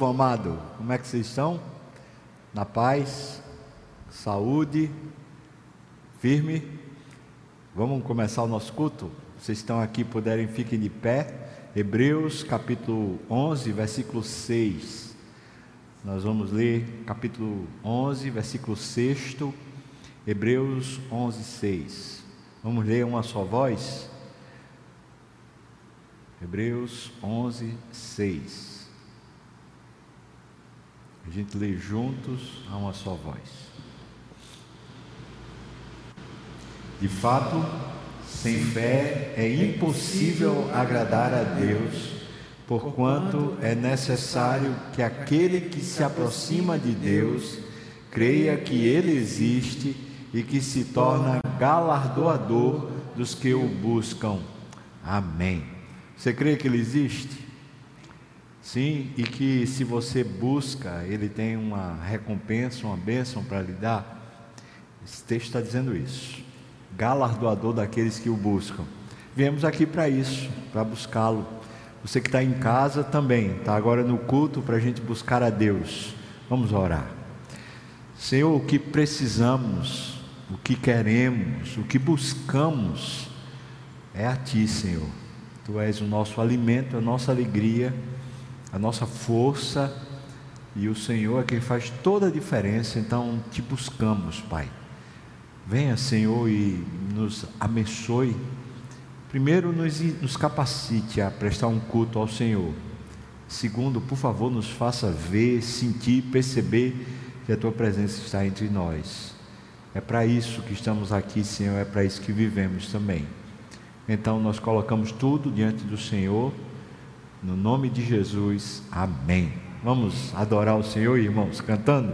povo amado, como é que vocês estão? Na paz, saúde, firme? Vamos começar o nosso culto? Vocês estão aqui, puderem, fiquem de pé. Hebreus capítulo 11, versículo 6. Nós vamos ler capítulo 11, versículo 6. Hebreus 11, 6. Vamos ler uma só voz? Hebreus 11, 6. A gente lê juntos a uma só voz. De fato, sem fé é impossível agradar a Deus, porquanto é necessário que aquele que se aproxima de Deus creia que Ele existe e que se torna galardoador dos que o buscam. Amém. Você crê que ele existe? Sim, e que se você busca, ele tem uma recompensa, uma bênção para lhe dar? Esse texto está dizendo isso. Galardoador daqueles que o buscam. Viemos aqui para isso, para buscá-lo. Você que está em casa também, está agora no culto para a gente buscar a Deus. Vamos orar. Senhor, o que precisamos, o que queremos, o que buscamos é a Ti, Senhor. Tu és o nosso alimento, a nossa alegria, a nossa força, e o Senhor é quem faz toda a diferença, então te buscamos, Pai. Venha, Senhor, e nos abençoe. Primeiro, nos, nos capacite a prestar um culto ao Senhor. Segundo, por favor, nos faça ver, sentir, perceber que a tua presença está entre nós. É para isso que estamos aqui, Senhor, é para isso que vivemos também. Então nós colocamos tudo diante do Senhor, no nome de Jesus, amém. Vamos adorar o Senhor, irmãos, cantando.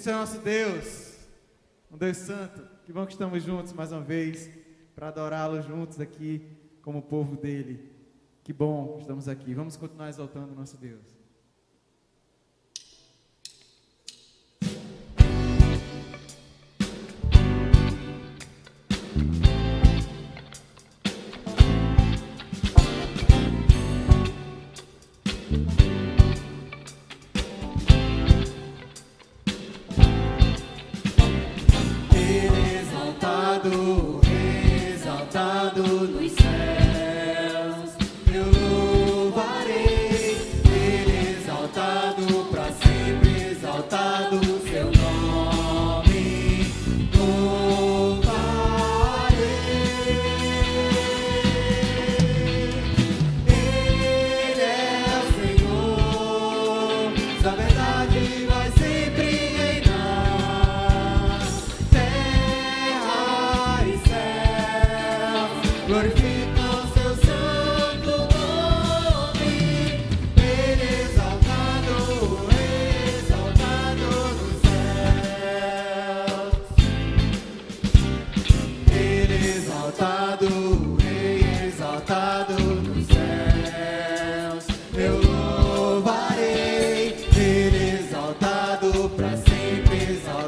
Esse é o nosso Deus, um Deus Santo. Que bom que estamos juntos mais uma vez para adorá-lo juntos aqui como povo dele. Que bom que estamos aqui. Vamos continuar exaltando o nosso Deus.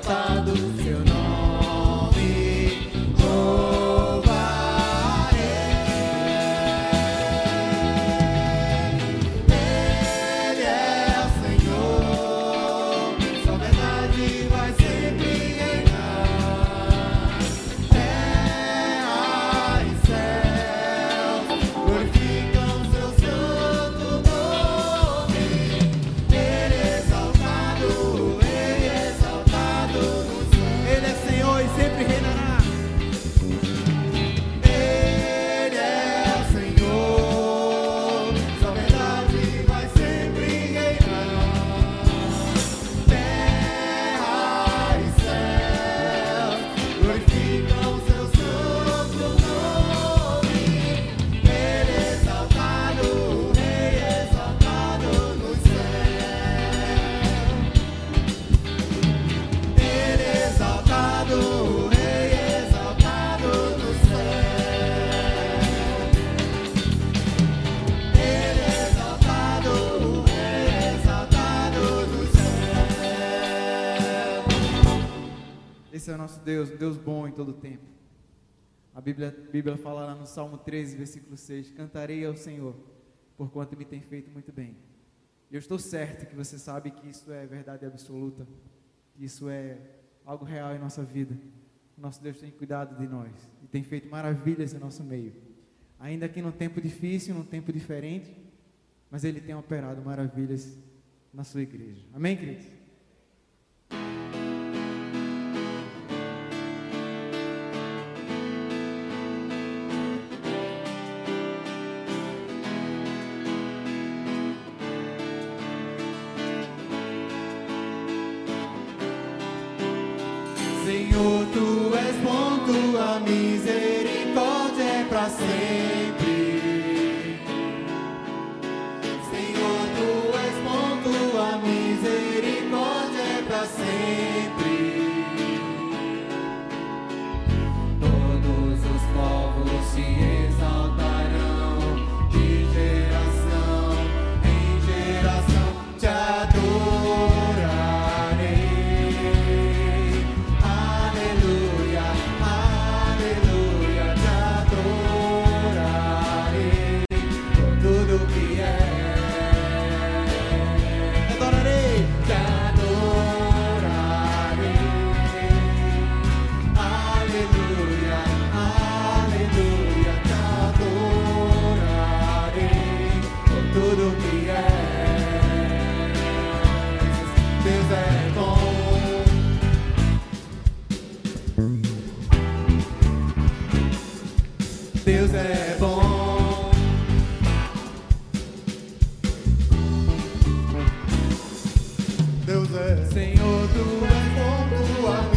Time. Deus, um Deus bom em todo tempo. A Bíblia, Bíblia fala lá no Salmo 13, versículo 6: Cantarei ao Senhor, por quanto me tem feito muito bem. Eu estou certo que você sabe que isso é verdade absoluta, que isso é algo real em nossa vida. Nosso Deus tem cuidado de nós e tem feito maravilhas em nosso meio. Ainda que num tempo difícil, num tempo diferente, mas Ele tem operado maravilhas na sua igreja. Amém, queridos? Senhor, tu és bom, tua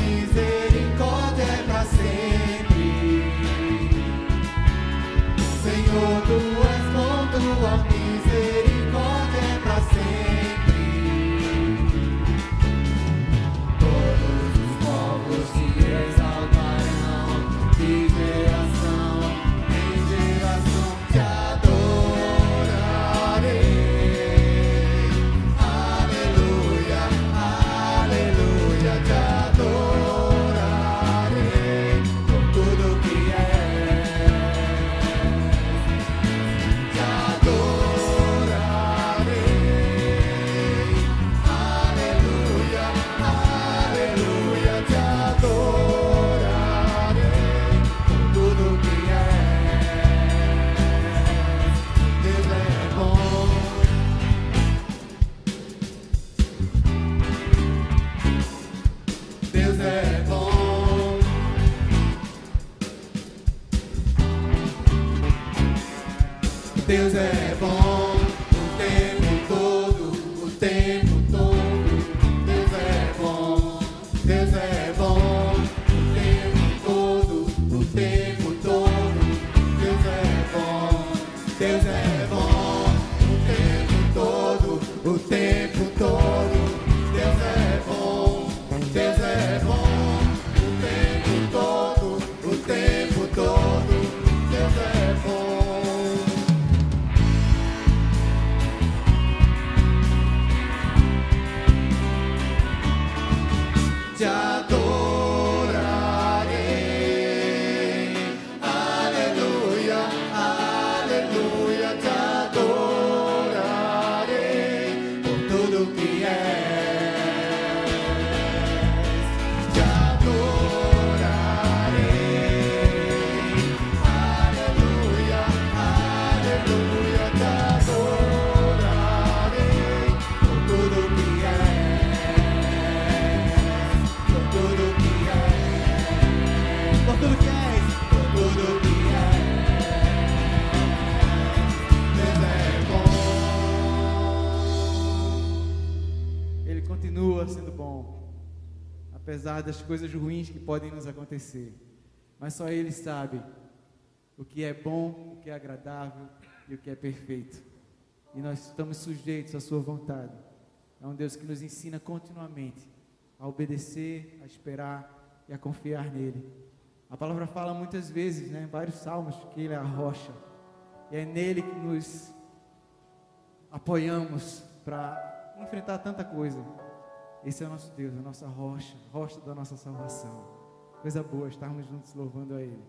apesar das coisas ruins que podem nos acontecer. Mas só Ele sabe o que é bom, o que é agradável e o que é perfeito. E nós estamos sujeitos à Sua vontade. É um Deus que nos ensina continuamente a obedecer, a esperar e a confiar nele. A palavra fala muitas vezes, né, em vários salmos, que Ele é a rocha. E é nele que nos apoiamos para enfrentar tanta coisa. Esse é o nosso Deus, a nossa rocha, rocha da nossa salvação. Coisa boa estarmos juntos louvando a Ele.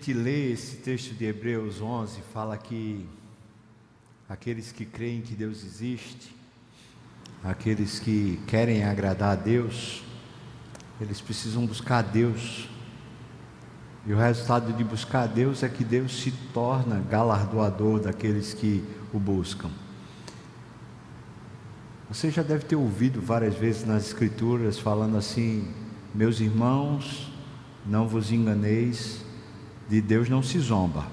Gente lê esse texto de Hebreus 11, fala que aqueles que creem que Deus existe, aqueles que querem agradar a Deus, eles precisam buscar a Deus. E o resultado de buscar a Deus é que Deus se torna galardoador daqueles que o buscam. Você já deve ter ouvido várias vezes nas Escrituras falando assim: Meus irmãos, não vos enganeis, de Deus não se zomba.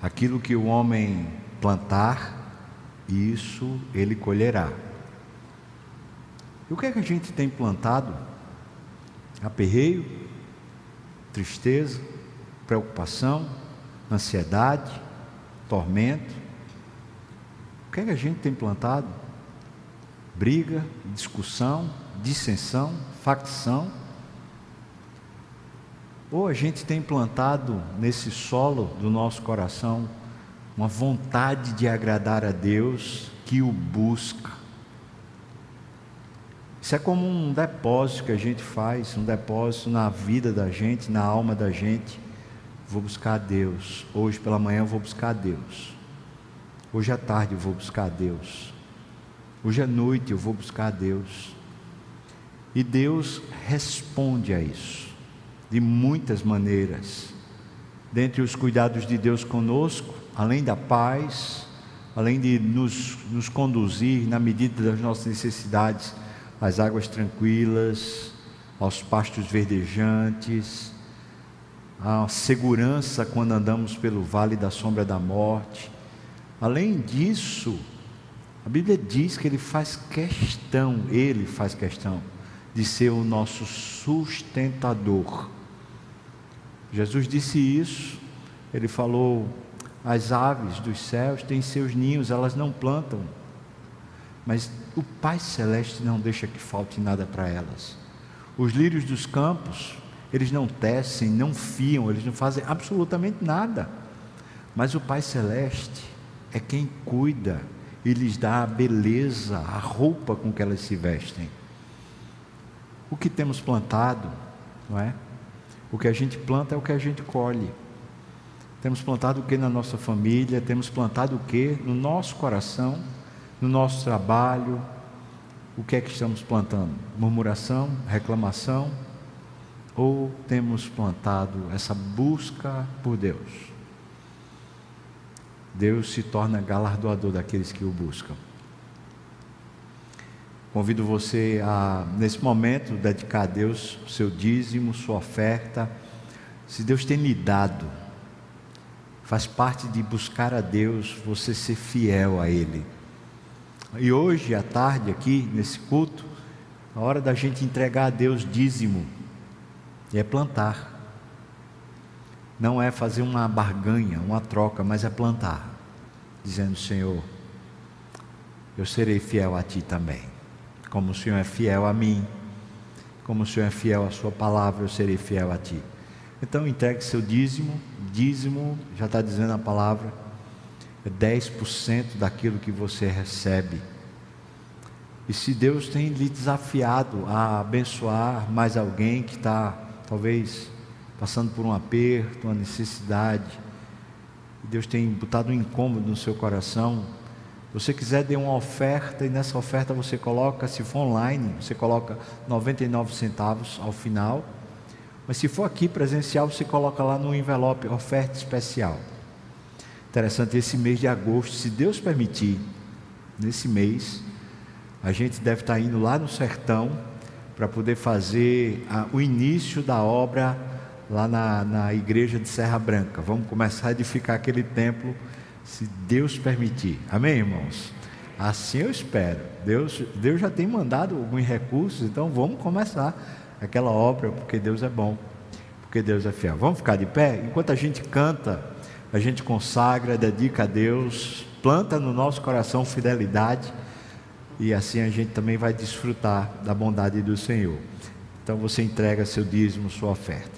Aquilo que o homem plantar, isso ele colherá. E o que é que a gente tem plantado? Aperreio, tristeza, preocupação, ansiedade, tormento. O que é que a gente tem plantado? Briga, discussão, dissensão, facção. Ou a gente tem plantado nesse solo do nosso coração uma vontade de agradar a Deus que o busca. Isso é como um depósito que a gente faz, um depósito na vida da gente, na alma da gente. Vou buscar a Deus. Hoje pela manhã eu vou buscar a Deus. Hoje à tarde eu vou buscar a Deus. Hoje à noite eu vou buscar a Deus. E Deus responde a isso de muitas maneiras. Dentre os cuidados de Deus conosco, além da paz, além de nos, nos conduzir na medida das nossas necessidades às águas tranquilas, aos pastos verdejantes, à segurança quando andamos pelo vale da sombra da morte. Além disso, a Bíblia diz que ele faz questão, ele faz questão de ser o nosso sustentador. Jesus disse isso, ele falou as aves dos céus têm seus ninhos, elas não plantam, mas o Pai Celeste não deixa que falte nada para elas. Os lírios dos campos, eles não tecem, não fiam, eles não fazem absolutamente nada. Mas o Pai Celeste é quem cuida e lhes dá a beleza, a roupa com que elas se vestem. O que temos plantado, não é? O que a gente planta é o que a gente colhe. Temos plantado o que na nossa família? Temos plantado o que no nosso coração, no nosso trabalho? O que é que estamos plantando? Murmuração, reclamação? Ou temos plantado essa busca por Deus? Deus se torna galardoador daqueles que o buscam. Convido você a, nesse momento, dedicar a Deus o seu dízimo, sua oferta. Se Deus tem lhe dado, Faz parte de buscar a Deus, você ser fiel a Ele. E hoje, à tarde, aqui, nesse culto, a hora da gente entregar a Deus dízimo é plantar. Não é fazer uma barganha, uma troca, mas é plantar. Dizendo, Senhor, eu serei fiel a Ti também. Como o Senhor é fiel a mim, como o Senhor é fiel à Sua palavra, eu serei fiel a Ti. Então entregue seu dízimo, dízimo, já está dizendo a palavra, é 10% daquilo que você recebe. E se Deus tem lhe desafiado a abençoar mais alguém que está, talvez, passando por um aperto, uma necessidade, Deus tem botado um incômodo no seu coração, você quiser dar uma oferta e nessa oferta você coloca, se for online, você coloca 99 centavos ao final mas se for aqui presencial, você coloca lá no envelope oferta especial. Interessante, esse mês de agosto, se Deus permitir, nesse mês, a gente deve estar indo lá no sertão para poder fazer a, o início da obra lá na, na igreja de Serra Branca. Vamos começar a edificar aquele templo, se Deus permitir. Amém, irmãos? Assim eu espero. Deus, Deus já tem mandado alguns recursos, então vamos começar aquela obra, porque Deus é bom, porque Deus é fiel. Vamos ficar de pé? Enquanto a gente canta, a gente consagra, dedica a Deus, planta no nosso coração fidelidade, e assim a gente também vai desfrutar da bondade do Senhor. Então você entrega seu dízimo, sua oferta.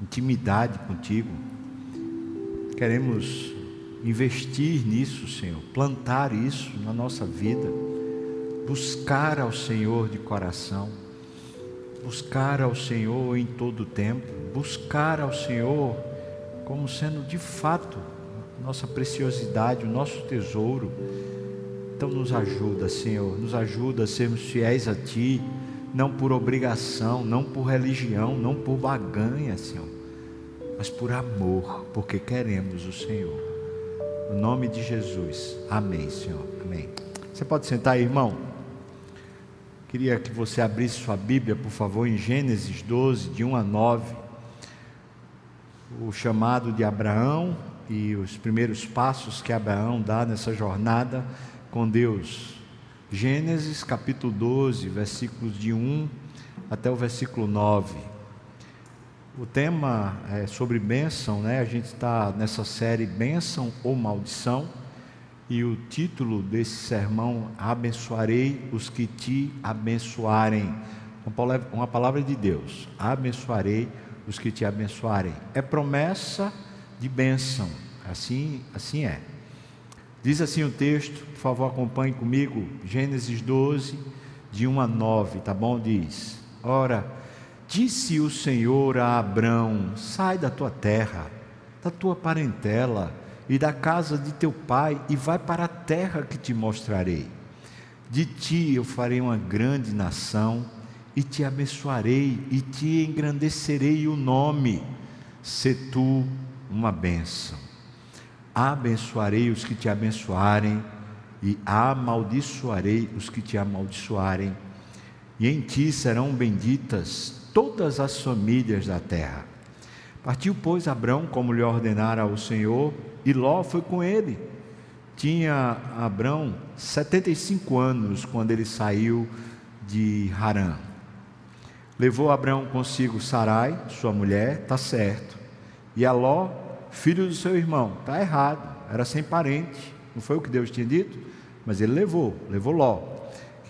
intimidade contigo. Queremos investir nisso, Senhor, plantar isso na nossa vida, buscar ao Senhor de coração, buscar ao Senhor em todo o tempo, buscar ao Senhor como sendo de fato nossa preciosidade, o nosso tesouro. Então nos ajuda, Senhor, nos ajuda a sermos fiéis a Ti, não por obrigação, não por religião, não por baganha, Senhor, mas por amor, porque queremos o Senhor. No nome de Jesus. Amém, Senhor. Amém. Você pode sentar aí, irmão? Queria que você abrisse sua Bíblia, por favor, em Gênesis 12, de 1 a 9. O chamado de Abraão e os primeiros passos que Abraão dá nessa jornada com Deus. Gênesis capítulo 12, versículos de 1 até o versículo 9. O tema é sobre bênção, né? A gente está nessa série Bênção ou Maldição. E o título desse sermão, Abençoarei os que te abençoarem. Uma palavra, de Deus. Abençoarei os que te abençoarem. É promessa de bênção. Assim, assim é. Diz assim o texto, por favor, acompanhe comigo. Gênesis 12, de 1 a 9, tá bom? Diz: Ora, disse o Senhor a Abrão: Sai da tua terra, da tua parentela e da casa de teu pai, e vai para a terra que te mostrarei. De ti eu farei uma grande nação, e te abençoarei, e te engrandecerei o nome, se tu uma bênção. Abençoarei os que te abençoarem, e amaldiçoarei os que te amaldiçoarem, e em ti serão benditas todas as famílias da terra. Partiu, pois, Abrão, como lhe ordenara o Senhor, e Ló foi com ele. Tinha Abrão 75 anos quando ele saiu de Harã. Levou Abrão consigo Sarai, sua mulher, tá certo. E a Ló, filho do seu irmão, tá errado, era sem parente. Não foi o que Deus tinha dito, mas ele levou, levou Ló,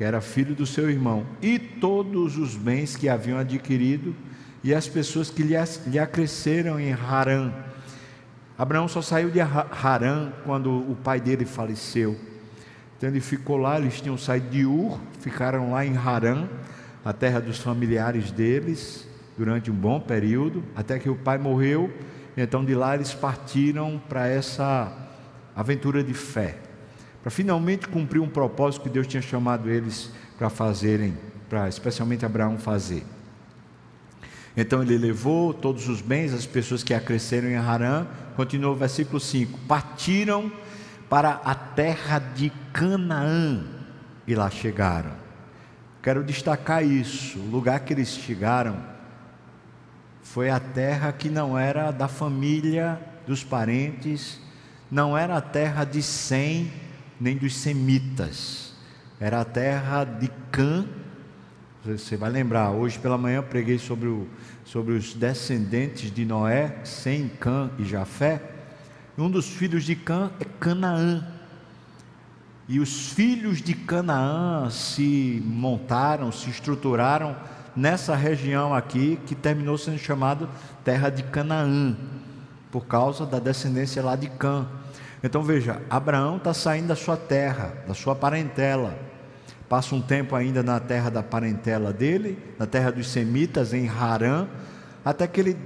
que era filho do seu irmão, e todos os bens que haviam adquirido e as pessoas que lhe, acresceram em Harã Abraão só saiu de Harã quando o pai dele faleceu. Então ele ficou lá, eles tinham saído de Ur, ficaram lá em Harã, a terra dos familiares deles, durante um bom período, até que o pai morreu. Então de lá eles partiram para essa aventura de fé, para finalmente cumprir um propósito que Deus tinha chamado eles para fazerem, para especialmente Abraão fazer. Então ele levou todos os bens, as pessoas que acresceram em Harã, continua o versículo 5: partiram para a terra de Canaã e lá chegaram. Quero destacar isso: o lugar que eles chegaram foi a terra que não era da família dos parentes, não era a terra de Sem, nem dos semitas, era a terra de Cã você vai lembrar, hoje pela manhã preguei sobre, o, sobre os descendentes de Noé, Sem, Cã e Jafé. Um dos filhos de Cã é Canaã. E os filhos de Canaã se montaram, se estruturaram nessa região aqui, que terminou sendo chamado Terra de Canaã, por causa da descendência lá de Cã. Então veja, Abraão está saindo da sua terra, da sua parentela. Passa um tempo ainda na terra da parentela dele, na terra dos semitas, em Harã, até que ele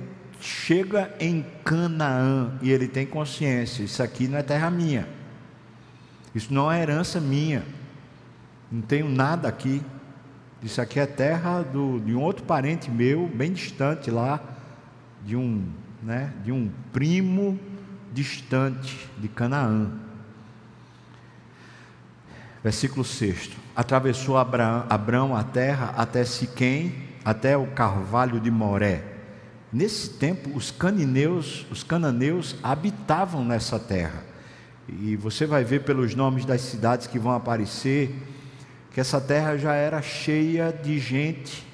chega em Canaã e ele tem consciência: isso aqui não é terra minha, isso não é herança minha, não tenho nada aqui, isso aqui é terra do, de um outro parente meu, bem distante lá, de um, né, de um primo distante de Canaã. Versículo 6. Atravessou Abraão, Abraão a terra até Siquém, até o carvalho de Moré. Nesse tempo, os cananeus, os cananeus habitavam nessa terra. E você vai ver pelos nomes das cidades que vão aparecer que essa terra já era cheia de gente,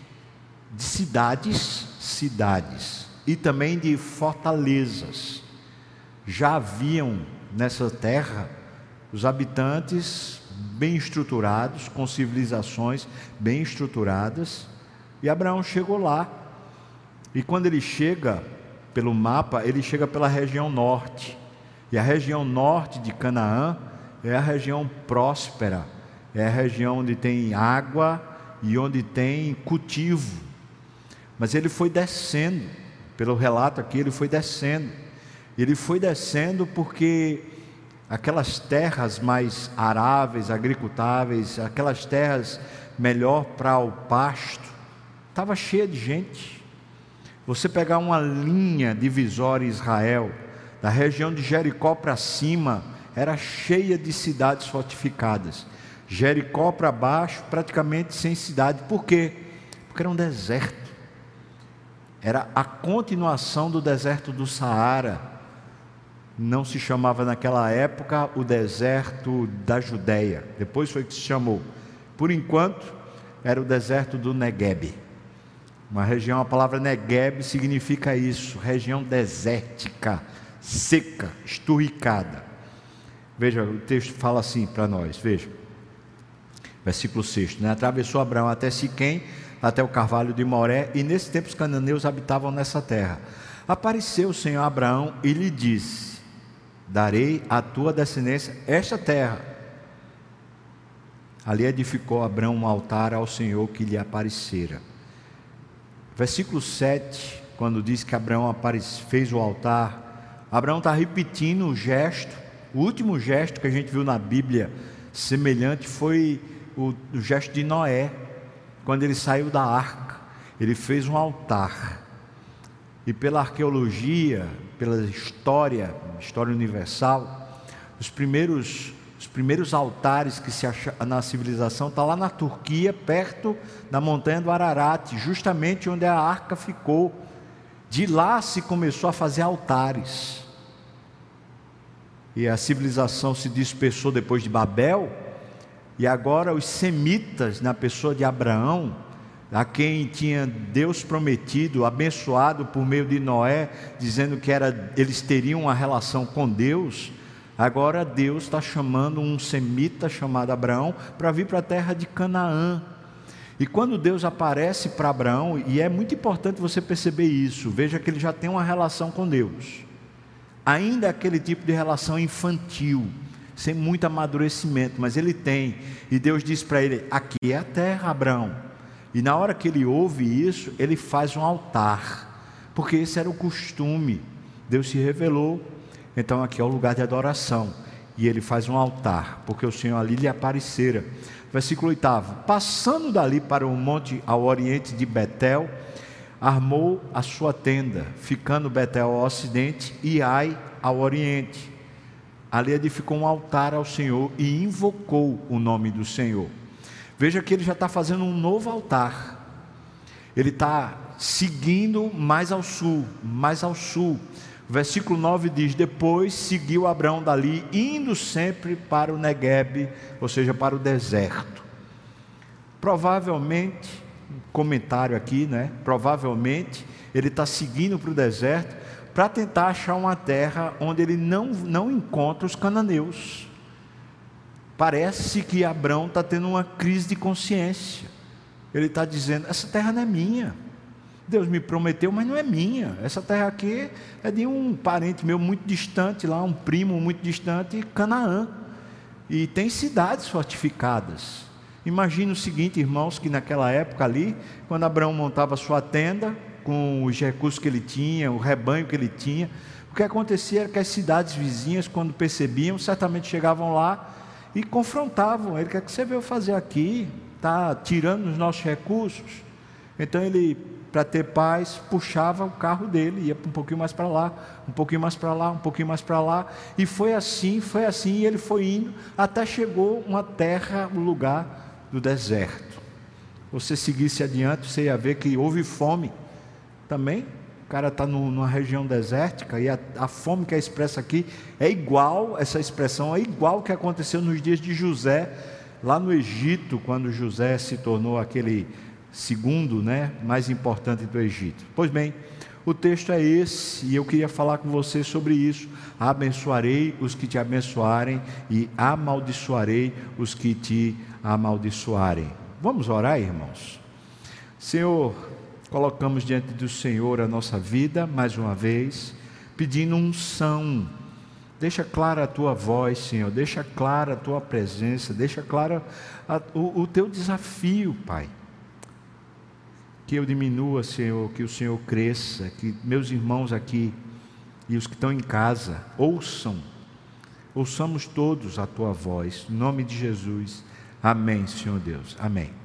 de cidades, cidades e também de fortalezas. Já haviam nessa terra os habitantes bem estruturados, com civilizações bem estruturadas, e Abraão chegou lá. E quando ele chega pelo mapa, ele chega pela região norte. E a região norte de Canaã é a região próspera, é a região onde tem água e onde tem cultivo. Mas ele foi descendo, pelo relato aqui, ele foi descendo. Ele foi descendo porque aquelas terras mais aráveis, agricultáveis, aquelas terras melhor para o pasto, estava cheia de gente. Você pegar uma linha divisória Israel, da região de Jericó para cima, era cheia de cidades fortificadas. Jericó para baixo, praticamente sem cidade. Por quê? Porque era um deserto. Era a continuação do deserto do Saara. Não se chamava naquela época o deserto da Judéia. Depois foi que se chamou. Por enquanto, era o deserto do Negueb. Uma região, a palavra Negueb significa isso, região desértica, seca, esturricada. Veja, o texto fala assim para nós, veja versículo 6. Né? Atravessou Abraão até Siquém, até o carvalho de Moré, e nesse tempo os cananeus habitavam nessa terra. Apareceu o Senhor a Abraão e lhe disse: Darei à tua descendência esta terra. Ali edificou Abraão um altar ao Senhor que lhe aparecera. Versículo 7, quando diz que Abraão fez o altar, Abraão está repetindo o gesto, o último gesto que a gente viu na Bíblia semelhante foi o, o gesto de Noé, quando ele saiu da arca, ele fez um altar. E pela arqueologia, pela história, história universal, os primeiros, os primeiros altares que se acham na civilização estão tá lá na Turquia, perto da montanha do Ararat, justamente onde a arca ficou. De lá se começou a fazer altares. E a civilização se dispersou depois de Babel, e agora os semitas, na pessoa de Abraão, a quem tinha Deus prometido, abençoado por meio de Noé, dizendo que era, eles teriam uma relação com Deus, agora Deus está chamando um semita chamado Abraão para vir para a terra de Canaã. E quando Deus aparece para Abraão, e é muito importante você perceber isso, veja que ele já tem uma relação com Deus, ainda é aquele tipo de relação infantil sem muito amadurecimento, mas ele tem. E Deus diz para ele: Aqui é a terra, Abraão. E na hora que ele ouve isso, ele faz um altar, porque esse era o costume. Deus se revelou, então aqui é o lugar de adoração. E ele faz um altar, porque o Senhor ali lhe aparecera. Versículo 8: Passando dali para o monte ao oriente de Betel, armou a sua tenda, ficando Betel ao ocidente e Ai ao oriente ali edificou um altar ao Senhor e invocou o nome do Senhor. Veja que ele já está fazendo um novo altar. Ele está seguindo mais ao sul, mais ao sul. Versículo 9 diz: Depois seguiu Abraão dali, indo sempre para o Negueb, ou seja, para o deserto. Provavelmente, comentário aqui, né? Provavelmente ele está seguindo para o deserto para tentar achar uma terra onde ele não, não encontra os cananeus. Parece que Abraão está tendo uma crise de consciência. Ele está dizendo: essa terra não é minha. Deus me prometeu, mas não é minha. Essa terra aqui é de um parente meu muito distante, lá, um primo muito distante, Canaã. E tem cidades fortificadas. Imagine o seguinte, irmãos, que naquela época ali, quando Abraão montava sua tenda, com os recursos que ele tinha, o rebanho que ele tinha. O que acontecia era que as cidades vizinhas, quando percebiam, certamente chegavam lá e confrontavam ele: o que é que você veio fazer aqui? Está tirando os nossos recursos? Então ele, para ter paz, puxava o carro dele, ia um pouquinho mais para lá, um pouquinho mais para lá, um pouquinho mais para lá, e foi assim, foi assim, e ele foi indo, até chegou uma terra, um lugar do deserto. Você seguisse adiante, você ia ver que houve fome também. Cara está numa região desértica e a, a, fome que é expressa aqui é igual, essa expressão é igual que aconteceu nos dias de José, lá no Egito, quando José se tornou aquele segundo né, mais importante do Egito. Pois bem, O texto é esse, e eu queria falar com você sobre isso. Abençoarei os que te abençoarem e amaldiçoarei os que te amaldiçoarem. Vamos orar, irmãos? Senhor, colocamos diante do Senhor a nossa vida mais uma vez, pedindo unção. Deixa clara a tua voz, Senhor, deixa clara a tua presença, deixa clara a, o, o teu desafio, Pai que eu diminua, Senhor, que o Senhor cresça, que meus irmãos aqui e os que estão em casa ouçam, ouçamos todos a tua voz, em nome de Jesus. Amém, Senhor Deus. Amém.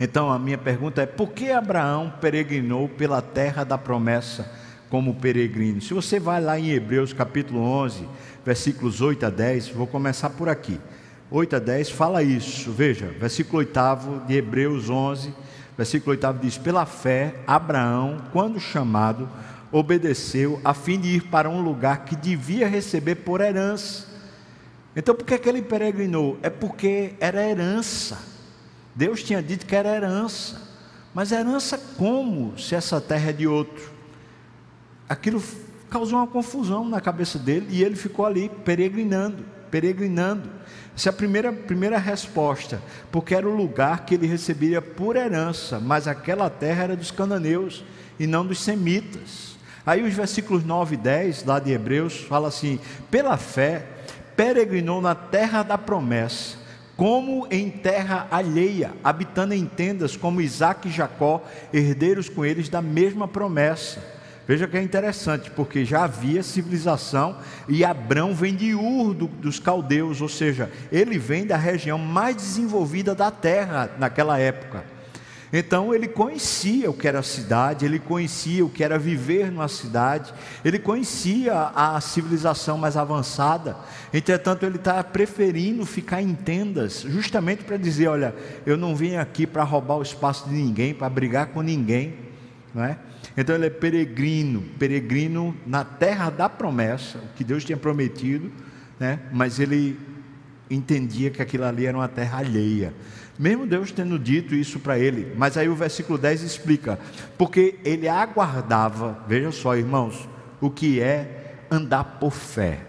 Então a minha pergunta é: por que Abraão peregrinou pela terra da promessa como peregrino? Se você vai lá em Hebreus capítulo 11, versículos 8 a 10, vou começar por aqui. 8 a 10 fala isso, veja, versículo 8 de Hebreus 11 Versículo 8 diz: Pela fé, Abraão, quando chamado, obedeceu a fim de ir para um lugar que devia receber por herança. Então, por que, é que ele peregrinou? É porque era herança. Deus tinha dito que era herança. Mas herança como se essa terra é de outro? Aquilo causou uma confusão na cabeça dele e ele ficou ali peregrinando, peregrinando. Essa é a primeira, primeira resposta, porque era o lugar que ele receberia por herança, mas aquela terra era dos cananeus e não dos semitas. Aí os versículos 9 e 10, lá de Hebreus, fala assim: pela fé, peregrinou na terra da promessa, como em terra alheia, habitando em tendas, como Isaac e Jacó, herdeiros com eles da mesma promessa Veja que é interessante, porque já havia civilização e Abrão vem de Ur do, dos caldeus, ou seja, ele vem da região mais desenvolvida da terra naquela época. Então ele conhecia o que era a cidade, ele conhecia o que era viver numa cidade, ele conhecia a civilização mais avançada. Entretanto, ele está preferindo ficar em tendas, justamente para dizer: olha, eu não vim aqui para roubar o espaço de ninguém, para brigar com ninguém, não é? Então ele é peregrino, peregrino na terra da promessa, o que Deus tinha prometido, né? mas ele entendia que aquilo ali era uma terra alheia. Mesmo Deus tendo dito isso para ele, mas aí o versículo 10 explica, porque ele aguardava, veja só, irmãos, o que é andar por fé.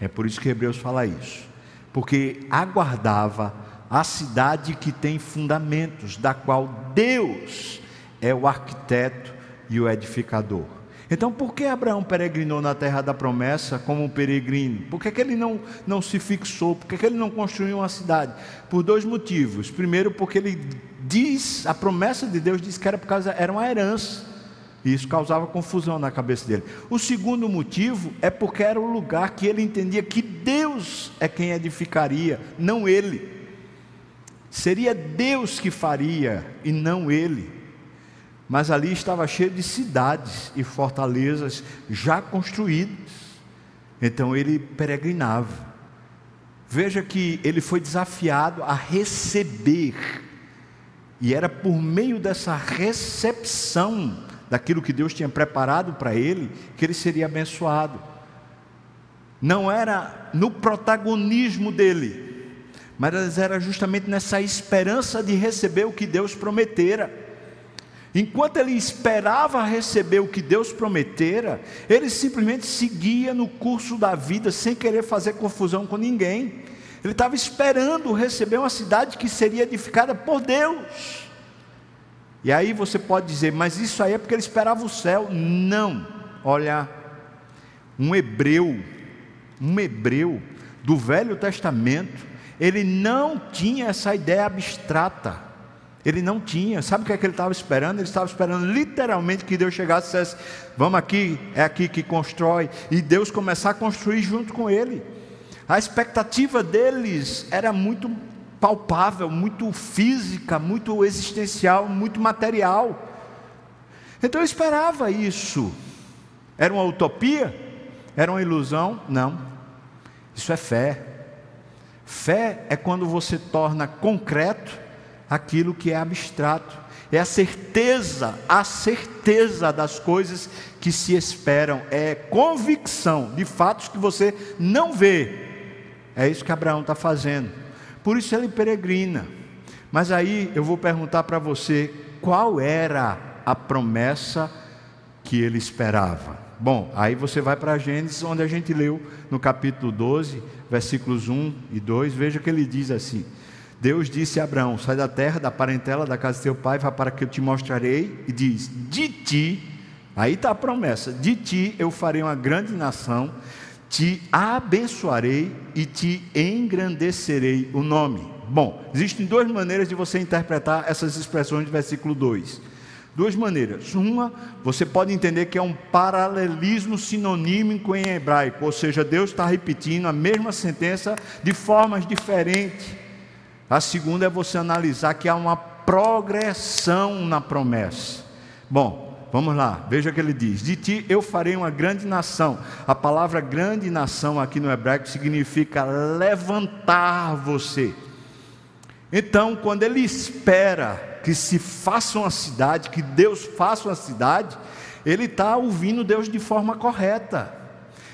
É por isso que Hebreus fala isso. Porque aguardava a cidade que tem fundamentos, da qual Deus é o arquiteto e o edificador. Então, por que Abraão peregrinou na terra da promessa como um peregrino? Por que, que ele não, não se fixou? Por que, que ele não construiu uma cidade? Por dois motivos. Primeiro, porque ele diz, a promessa de Deus diz que era por causa, era uma herança. E isso causava confusão na cabeça dele. O segundo motivo é porque era o lugar que ele entendia que Deus é quem edificaria, não ele. Seria Deus que faria e não ele mas ali estava cheio de cidades e fortalezas já construídas. Então ele peregrinava. Veja que ele foi desafiado a receber, e era por meio dessa recepção daquilo que Deus tinha preparado para ele que ele seria abençoado. Não era no protagonismo dele, mas era justamente nessa esperança de receber o que Deus prometera. Enquanto ele esperava receber o que Deus prometera, ele simplesmente seguia no curso da vida sem querer fazer confusão com ninguém. Ele estava esperando receber uma cidade que seria edificada por Deus. E aí você pode dizer, mas isso aí é porque ele esperava o céu. Não. Olha, um hebreu, um hebreu do Velho Testamento, ele não tinha essa ideia abstrata. Ele não tinha, sabe o que, é que ele estava esperando? Ele estava esperando literalmente que Deus chegasse e dissesse: Vamos aqui, é aqui que constrói, e Deus começar a construir junto com ele. A expectativa deles era muito palpável, muito física, muito existencial, muito material. Então eu esperava isso. Era uma utopia? Era uma ilusão? Não. Isso é fé. Fé é quando você torna concreto aquilo que é abstrato. É a certeza, a certeza das coisas que se esperam, é convicção de fatos que você não vê. É isso que Abraão está fazendo. Por isso ele peregrina. Mas aí eu vou perguntar para você qual era a promessa que ele esperava. Bom, aí você vai para Gênesis, onde a gente leu no capítulo 12, versículos 1 e 2, veja que ele diz assim: Deus disse a Abraão: Sai da terra, da parentela, da casa de teu pai, vá para que eu te mostrarei. E diz: De ti, aí está a promessa: De ti eu farei uma grande nação, te abençoarei e te engrandecerei o nome. Bom, existem duas maneiras de você interpretar essas expressões do versículo 2. Duas maneiras. Uma, você pode entender que é um paralelismo sinonímico em hebraico, ou seja, Deus está repetindo a mesma sentença de formas diferentes. A segunda é você analisar que há uma progressão na promessa. Bom, vamos lá, veja o que ele diz: De ti eu farei uma grande nação. A palavra grande nação aqui no hebraico significa levantar você. Então, quando ele espera que se faça uma cidade, que Deus faça uma cidade, ele está ouvindo Deus de forma correta.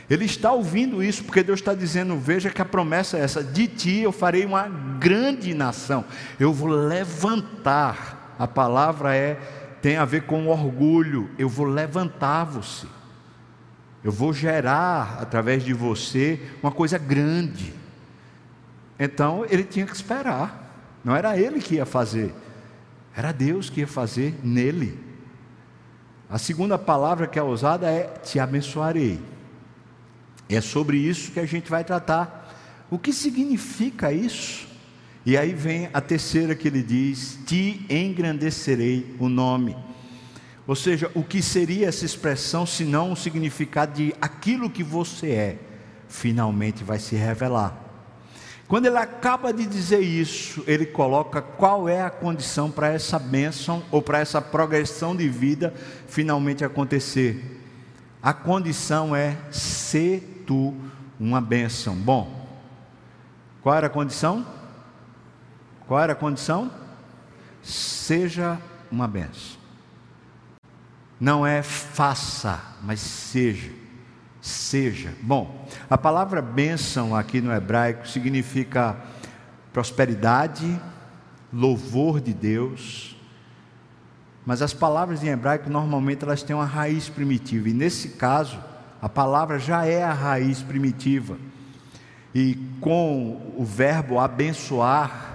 Ele está ouvindo isso porque Deus está dizendo: veja que a promessa é essa, de ti eu farei uma grande nação, eu vou levantar. A palavra é, tem a ver com orgulho, eu vou levantar você, eu vou gerar através de você uma coisa grande. Então ele tinha que esperar, não era ele que ia fazer, era Deus que ia fazer nele. A segunda palavra que é usada é: te abençoarei. É sobre isso que a gente vai tratar. O que significa isso? E aí vem a terceira que ele diz: Te engrandecerei o nome. Ou seja, o que seria essa expressão se não o significado de aquilo que você é, finalmente vai se revelar. Quando ele acaba de dizer isso, ele coloca qual é a condição para essa bênção ou para essa progressão de vida finalmente acontecer. A condição é ser tu uma bênção. Bom, qual era a condição? Qual era a condição? Seja uma bênção. Não é faça, mas seja. Seja. Bom, a palavra bênção aqui no hebraico significa prosperidade, louvor de Deus. Mas as palavras em hebraico normalmente elas têm uma raiz primitiva, e nesse caso, a palavra já é a raiz primitiva. E com o verbo abençoar,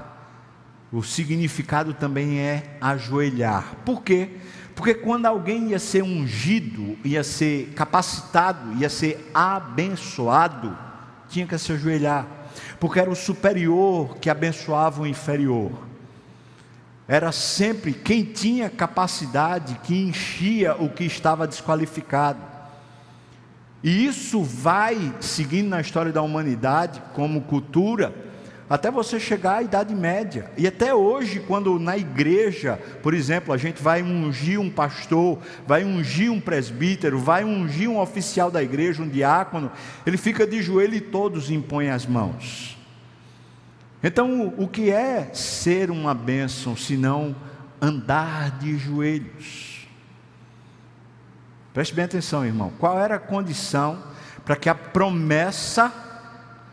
o significado também é ajoelhar. Por quê? Porque quando alguém ia ser ungido, ia ser capacitado, ia ser abençoado, tinha que se ajoelhar, porque era o superior que abençoava o inferior. Era sempre quem tinha capacidade que enchia o que estava desqualificado. E isso vai seguindo na história da humanidade como cultura, até você chegar à Idade Média. E até hoje, quando na igreja, por exemplo, a gente vai ungir um pastor, vai ungir um presbítero, vai ungir um oficial da igreja, um diácono, ele fica de joelho e todos impõem as mãos. Então, o que é ser uma bênção, se não andar de joelhos? Preste bem atenção, irmão. Qual era a condição para que a promessa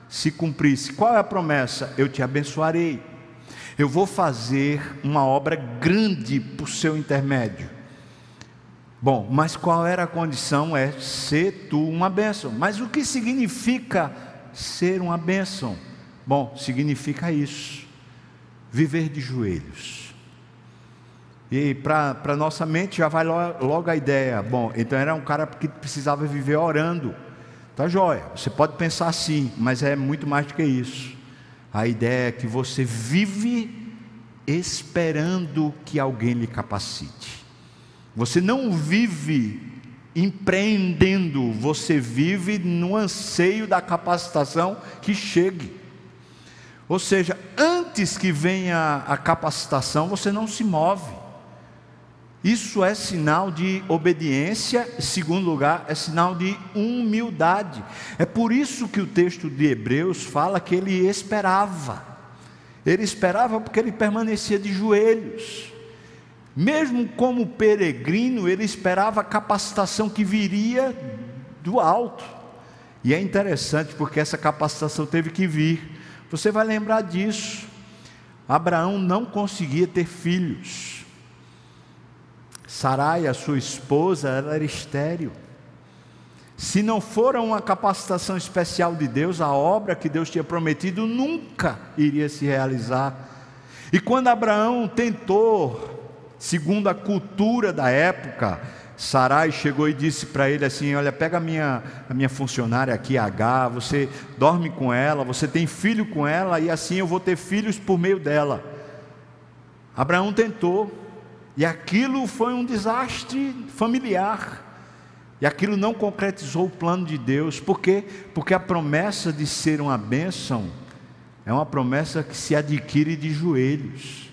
se cumprisse? Qual é a promessa? Eu te abençoarei. Eu vou fazer uma obra grande por seu intermédio. Bom, mas qual era a condição? É ser tu uma bênção. Mas o que significa ser uma bênção? Bom, significa isso: viver de joelhos e para nossa mente já vai logo a ideia: bom, então era um cara que precisava viver orando. Tá joia, você pode pensar assim, mas é muito mais do que isso. A ideia é que você vive esperando que alguém lhe capacite. Você não vive empreendendo, você vive no anseio da capacitação que chegue. Ou seja, antes que venha a capacitação, você não se move. Isso é sinal de obediência, em segundo lugar, é sinal de humildade. É por isso que o texto de Hebreus fala que ele esperava. Ele esperava porque ele permanecia de joelhos. Mesmo como peregrino, ele esperava a capacitação que viria do alto. E é interessante porque essa capacitação teve que vir. Você vai lembrar disso. Abraão não conseguia ter filhos. Sarai, a sua esposa, ela era estéril. Se não for uma capacitação especial de Deus, a obra que Deus tinha prometido nunca iria se realizar. E quando Abraão tentou, segundo a cultura da época, Sarai chegou e disse para ele assim: Olha, pega a minha, a minha funcionária aqui, H, você dorme com ela, você tem filho com ela, e assim eu vou ter filhos por meio dela. Abraão tentou, e aquilo foi um desastre familiar. E aquilo não concretizou o plano de Deus. Por quê? Porque a promessa de ser uma bênção é uma promessa que se adquire de joelhos.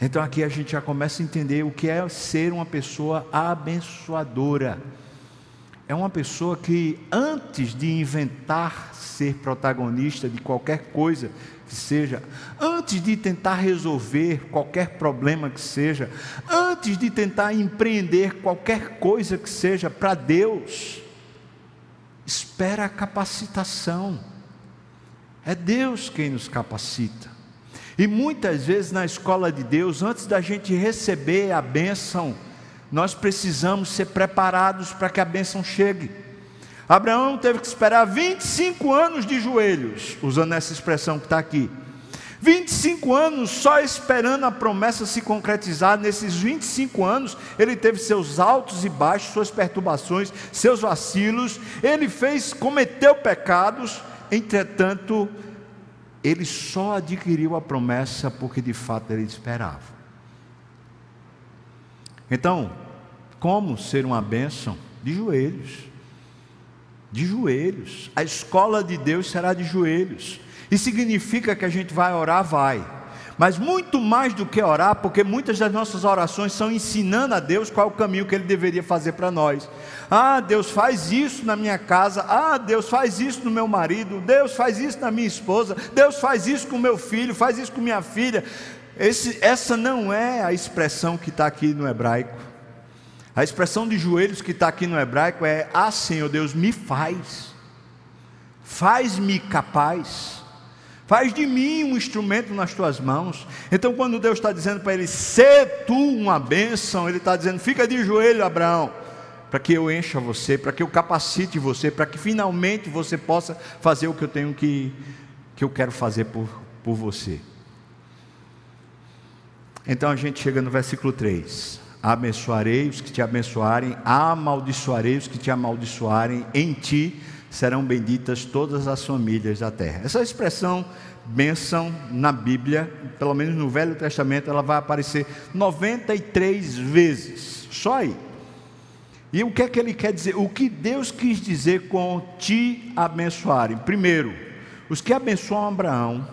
Então aqui a gente já começa a entender o que é ser uma pessoa abençoadora. É uma pessoa que antes de inventar ser protagonista de qualquer coisa que seja, antes de tentar resolver qualquer problema que seja, antes de tentar empreender qualquer coisa que seja para Deus, espera a capacitação. É Deus quem nos capacita. E muitas vezes na escola de Deus, antes da gente receber a bênção, nós precisamos ser preparados para que a bênção chegue. Abraão teve que esperar 25 anos de joelhos, usando essa expressão que está aqui. 25 anos só esperando a promessa se concretizar. Nesses 25 anos, ele teve seus altos e baixos, suas perturbações, seus vacilos. Ele fez, cometeu pecados. Entretanto, ele só adquiriu a promessa porque de fato ele esperava. Então, como ser uma bênção? De joelhos de joelhos. A escola de Deus será de joelhos. E significa que a gente vai orar, vai. Mas muito mais do que orar, porque muitas das nossas orações são ensinando a Deus qual o caminho que Ele deveria fazer para nós. Ah, Deus faz isso na minha casa. Ah, Deus faz isso no meu marido. Deus faz isso na minha esposa. Deus faz isso com meu filho. Faz isso com minha filha. Esse, essa não é a expressão que está aqui no hebraico. A expressão de joelhos que está aqui no hebraico é: Ah, Senhor Deus, me faz, faz-me capaz, faz de mim um instrumento nas tuas mãos. Então, quando Deus está dizendo para ele, ser tu uma bênção, Ele está dizendo: fica de joelho, Abraão, para que eu encha você, para que eu capacite você, para que finalmente você possa fazer o que eu tenho que, que eu quero fazer por, por você. Então a gente chega no versículo 3 abençoarei os que te abençoarem, amaldiçoarei os que te amaldiçoarem, em ti serão benditas todas as famílias da terra. Essa expressão bênção na Bíblia, pelo menos no Velho Testamento, ela vai aparecer 93 vezes, só aí. E o que é que ele quer dizer? O que Deus quis dizer com te abençoarem? Primeiro, os que abençoam Abraão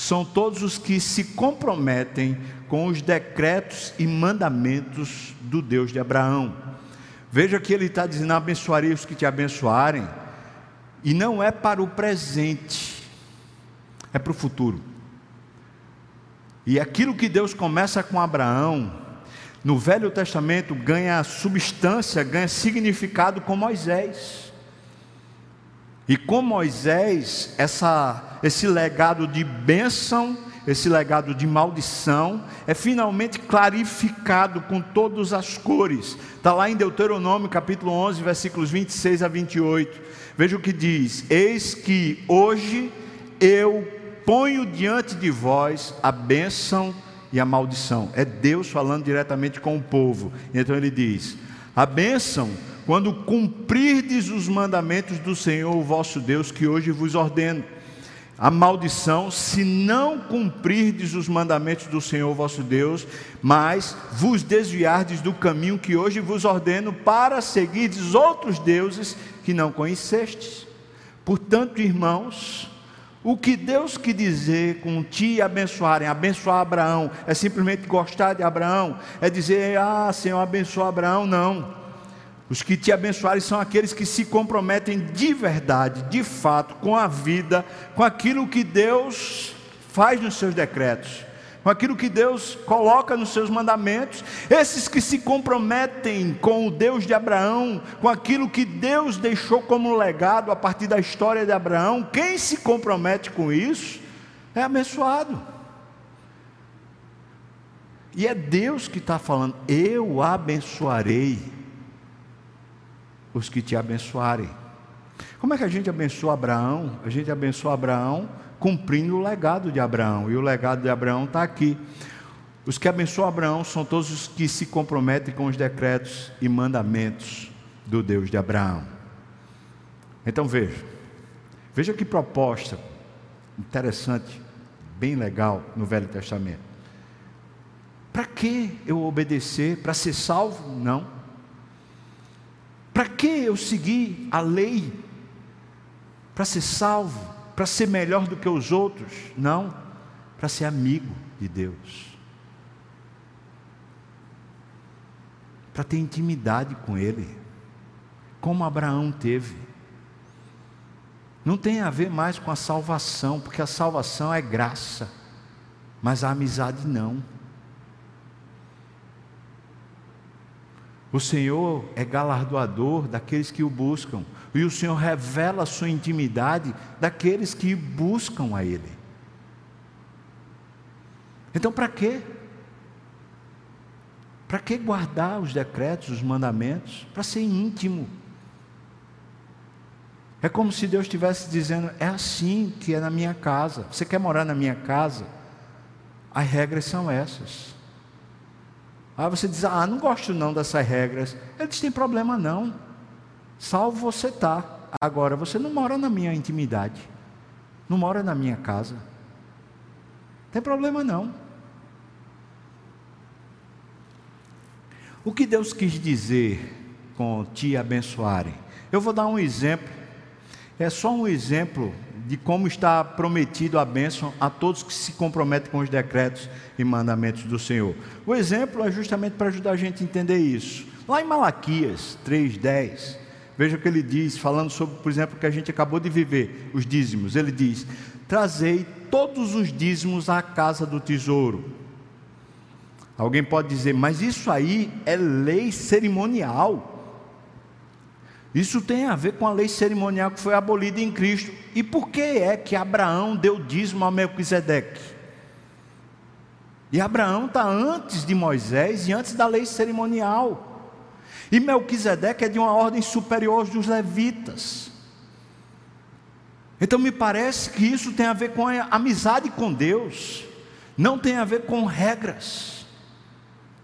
são todos os que se comprometem com os decretos e mandamentos do Deus de Abraão. Veja que ele está dizendo: abençoarei os que te abençoarem, e não é para o presente, é para o futuro. E aquilo que Deus começa com Abraão, no Velho Testamento, ganha substância, ganha significado com Moisés. E com Moisés, essa, esse legado de bênção esse legado de maldição é finalmente clarificado com todas as cores. Está lá em Deuteronômio capítulo 11, versículos 26 a 28. Veja o que diz: Eis que hoje eu ponho diante de vós a bênção e a maldição. É Deus falando diretamente com o povo. Então ele diz: A bênção quando cumprirdes os mandamentos do Senhor, o vosso Deus, que hoje vos ordeno a maldição se não cumprirdes os mandamentos do Senhor vosso Deus, mas vos desviardes do caminho que hoje vos ordeno para seguirdes outros deuses que não conhecestes. Portanto, irmãos, o que Deus quer dizer com te abençoarem, abençoar Abraão, é simplesmente gostar de Abraão, é dizer, ah, Senhor, abençoa Abraão, não. Os que te abençoarem são aqueles que se comprometem de verdade, de fato, com a vida, com aquilo que Deus faz nos seus decretos, com aquilo que Deus coloca nos seus mandamentos. Esses que se comprometem com o Deus de Abraão, com aquilo que Deus deixou como legado a partir da história de Abraão, quem se compromete com isso é abençoado. E é Deus que está falando: eu abençoarei os que te abençoarem. Como é que a gente abençoa Abraão? A gente abençoa Abraão cumprindo o legado de Abraão, e o legado de Abraão está aqui. Os que abençoam Abraão são todos os que se comprometem com os decretos e mandamentos do Deus de Abraão. Então veja, veja que proposta interessante, bem legal no Velho Testamento. Para que eu obedecer? Para ser salvo? Não. Para que eu seguir a lei? Para ser salvo? Para ser melhor do que os outros? Não. Para ser amigo de Deus. Para ter intimidade com Ele. Como Abraão teve. Não tem a ver mais com a salvação, porque a salvação é graça, mas a amizade não. O Senhor é galardoador daqueles que o buscam, e o Senhor revela a sua intimidade daqueles que buscam a Ele. Então, para quê? Para que guardar os decretos, os mandamentos? Para ser íntimo. É como se Deus estivesse dizendo: é assim que é na minha casa. Você quer morar na minha casa? As regras são essas. Aí você diz: ah, não gosto não dessas regras. Ele diz: tem problema não. Salvo você está. Agora você não mora na minha intimidade. Não mora na minha casa. Tem problema não. O que Deus quis dizer com te abençoarem? Eu vou dar um exemplo é só um exemplo de como está prometido a bênção a todos que se comprometem com os decretos e mandamentos do Senhor. O exemplo é justamente para ajudar a gente a entender isso. Lá em Malaquias 3:10, veja o que ele diz, falando sobre, por exemplo, o que a gente acabou de viver, os dízimos. Ele diz: "Trazei todos os dízimos à casa do tesouro". Alguém pode dizer: "Mas isso aí é lei cerimonial". Isso tem a ver com a lei cerimonial que foi abolida em Cristo. E por que é que Abraão deu dízimo a Melquisedeque? E Abraão está antes de Moisés e antes da lei cerimonial. E Melquisedeque é de uma ordem superior dos levitas. Então me parece que isso tem a ver com a amizade com Deus, não tem a ver com regras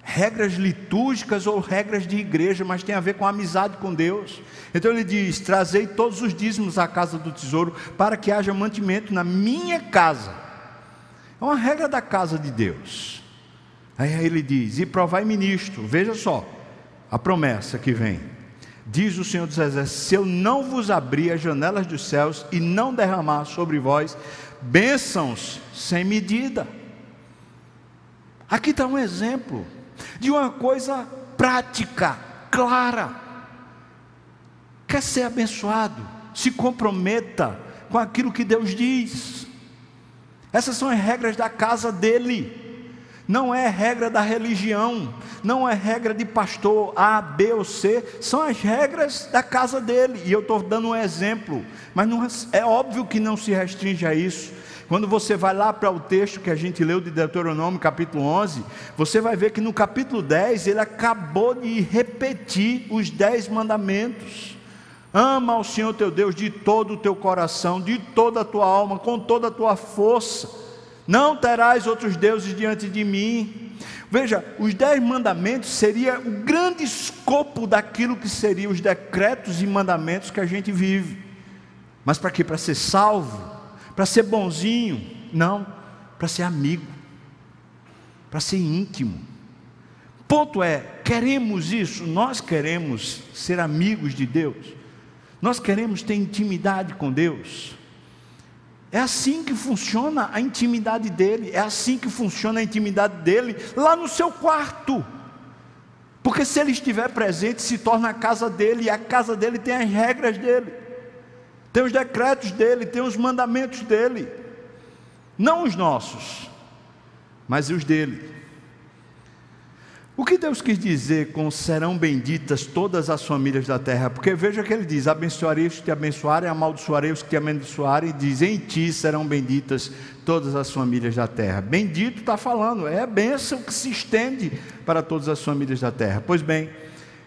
regras litúrgicas ou regras de igreja, mas tem a ver com amizade com Deus. Então ele diz: Trazei todos os dízimos à casa do tesouro, para que haja mantimento na minha casa. É uma regra da casa de Deus. Aí ele diz: E provai ministro, veja só, a promessa que vem. Diz o Senhor dos Exércitos: Se eu não vos abrir as janelas dos céus e não derramar sobre vós bênçãos sem medida. Aqui está um exemplo de uma coisa prática, clara. Quer ser abençoado? Se comprometa com aquilo que Deus diz. Essas são as regras da casa dele. Não é regra da religião, não é regra de pastor A, B ou C, são as regras da casa dele. E eu estou dando um exemplo, mas não, é óbvio que não se restringe a isso. Quando você vai lá para o texto que a gente leu de Deuteronômio, capítulo 11, você vai ver que no capítulo 10 ele acabou de repetir os dez mandamentos. Ama ao Senhor teu Deus de todo o teu coração, de toda a tua alma, com toda a tua força. Não terás outros deuses diante de mim. Veja, os dez mandamentos seria o grande escopo daquilo que seriam os decretos e mandamentos que a gente vive. Mas para quê? Para ser salvo, para ser bonzinho, não, para ser amigo, para ser íntimo. Ponto é, queremos isso, nós queremos ser amigos de Deus, nós queremos ter intimidade com Deus. É assim que funciona a intimidade dele, é assim que funciona a intimidade dele lá no seu quarto. Porque se ele estiver presente, se torna a casa dele, e a casa dele tem as regras dele tem os decretos dele, tem os mandamentos dele, não os nossos, mas os dele. O que Deus quis dizer com serão benditas todas as famílias da terra? Porque veja que ele diz: abençoarei os que te abençoarem, amaldiçoarei os que te abençoarem, e diz: em ti serão benditas todas as famílias da terra. Bendito está falando, é a bênção que se estende para todas as famílias da terra. Pois bem,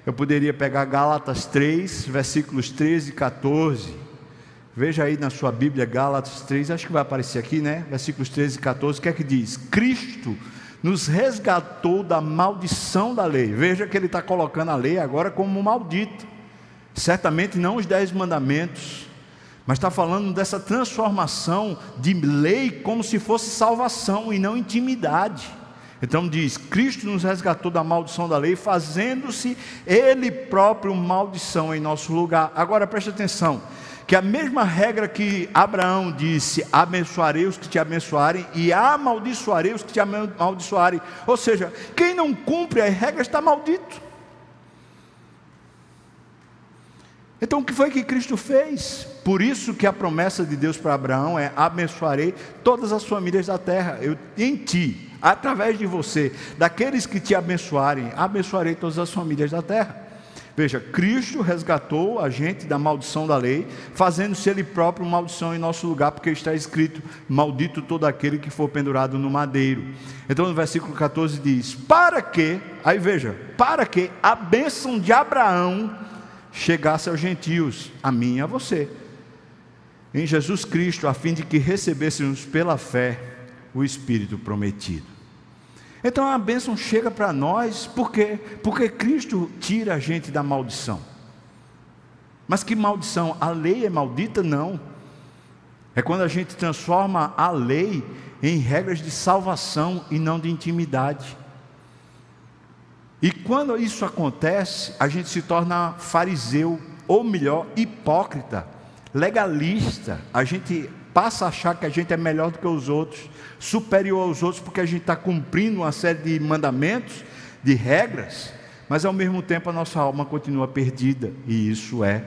eu poderia pegar Gálatas 3, versículos 13 e 14. Veja aí na sua Bíblia, Gálatas 3, acho que vai aparecer aqui, né? Versículos 13 e 14, o que é que diz? Cristo nos resgatou da maldição da lei. Veja que ele está colocando a lei agora como maldito. Certamente não os dez mandamentos, mas está falando dessa transformação de lei como se fosse salvação e não intimidade. Então diz: Cristo nos resgatou da maldição da lei, fazendo-se Ele próprio maldição em nosso lugar. Agora preste atenção: que a mesma regra que Abraão disse: abençoarei os que te abençoarem e amaldiçoarei os que te amaldiçoarem. Ou seja, quem não cumpre as regras está maldito. Então o que foi que Cristo fez? Por isso que a promessa de Deus para Abraão é: abençoarei todas as famílias da terra. Eu em ti, através de você, daqueles que te abençoarem, abençoarei todas as famílias da terra. Veja, Cristo resgatou a gente da maldição da lei, fazendo-se Ele próprio maldição em nosso lugar, porque está escrito: Maldito todo aquele que for pendurado no madeiro. Então no versículo 14 diz: Para que, aí veja, para que a bênção de Abraão chegasse aos gentios, a mim e a você, em Jesus Cristo, a fim de que recebêssemos pela fé o Espírito prometido. Então a bênção chega para nós, por quê? Porque Cristo tira a gente da maldição. Mas que maldição? A lei é maldita? Não. É quando a gente transforma a lei em regras de salvação e não de intimidade. E quando isso acontece, a gente se torna fariseu, ou melhor, hipócrita, legalista. A gente passa a achar que a gente é melhor do que os outros, superior aos outros, porque a gente está cumprindo uma série de mandamentos, de regras, mas ao mesmo tempo a nossa alma continua perdida, e isso é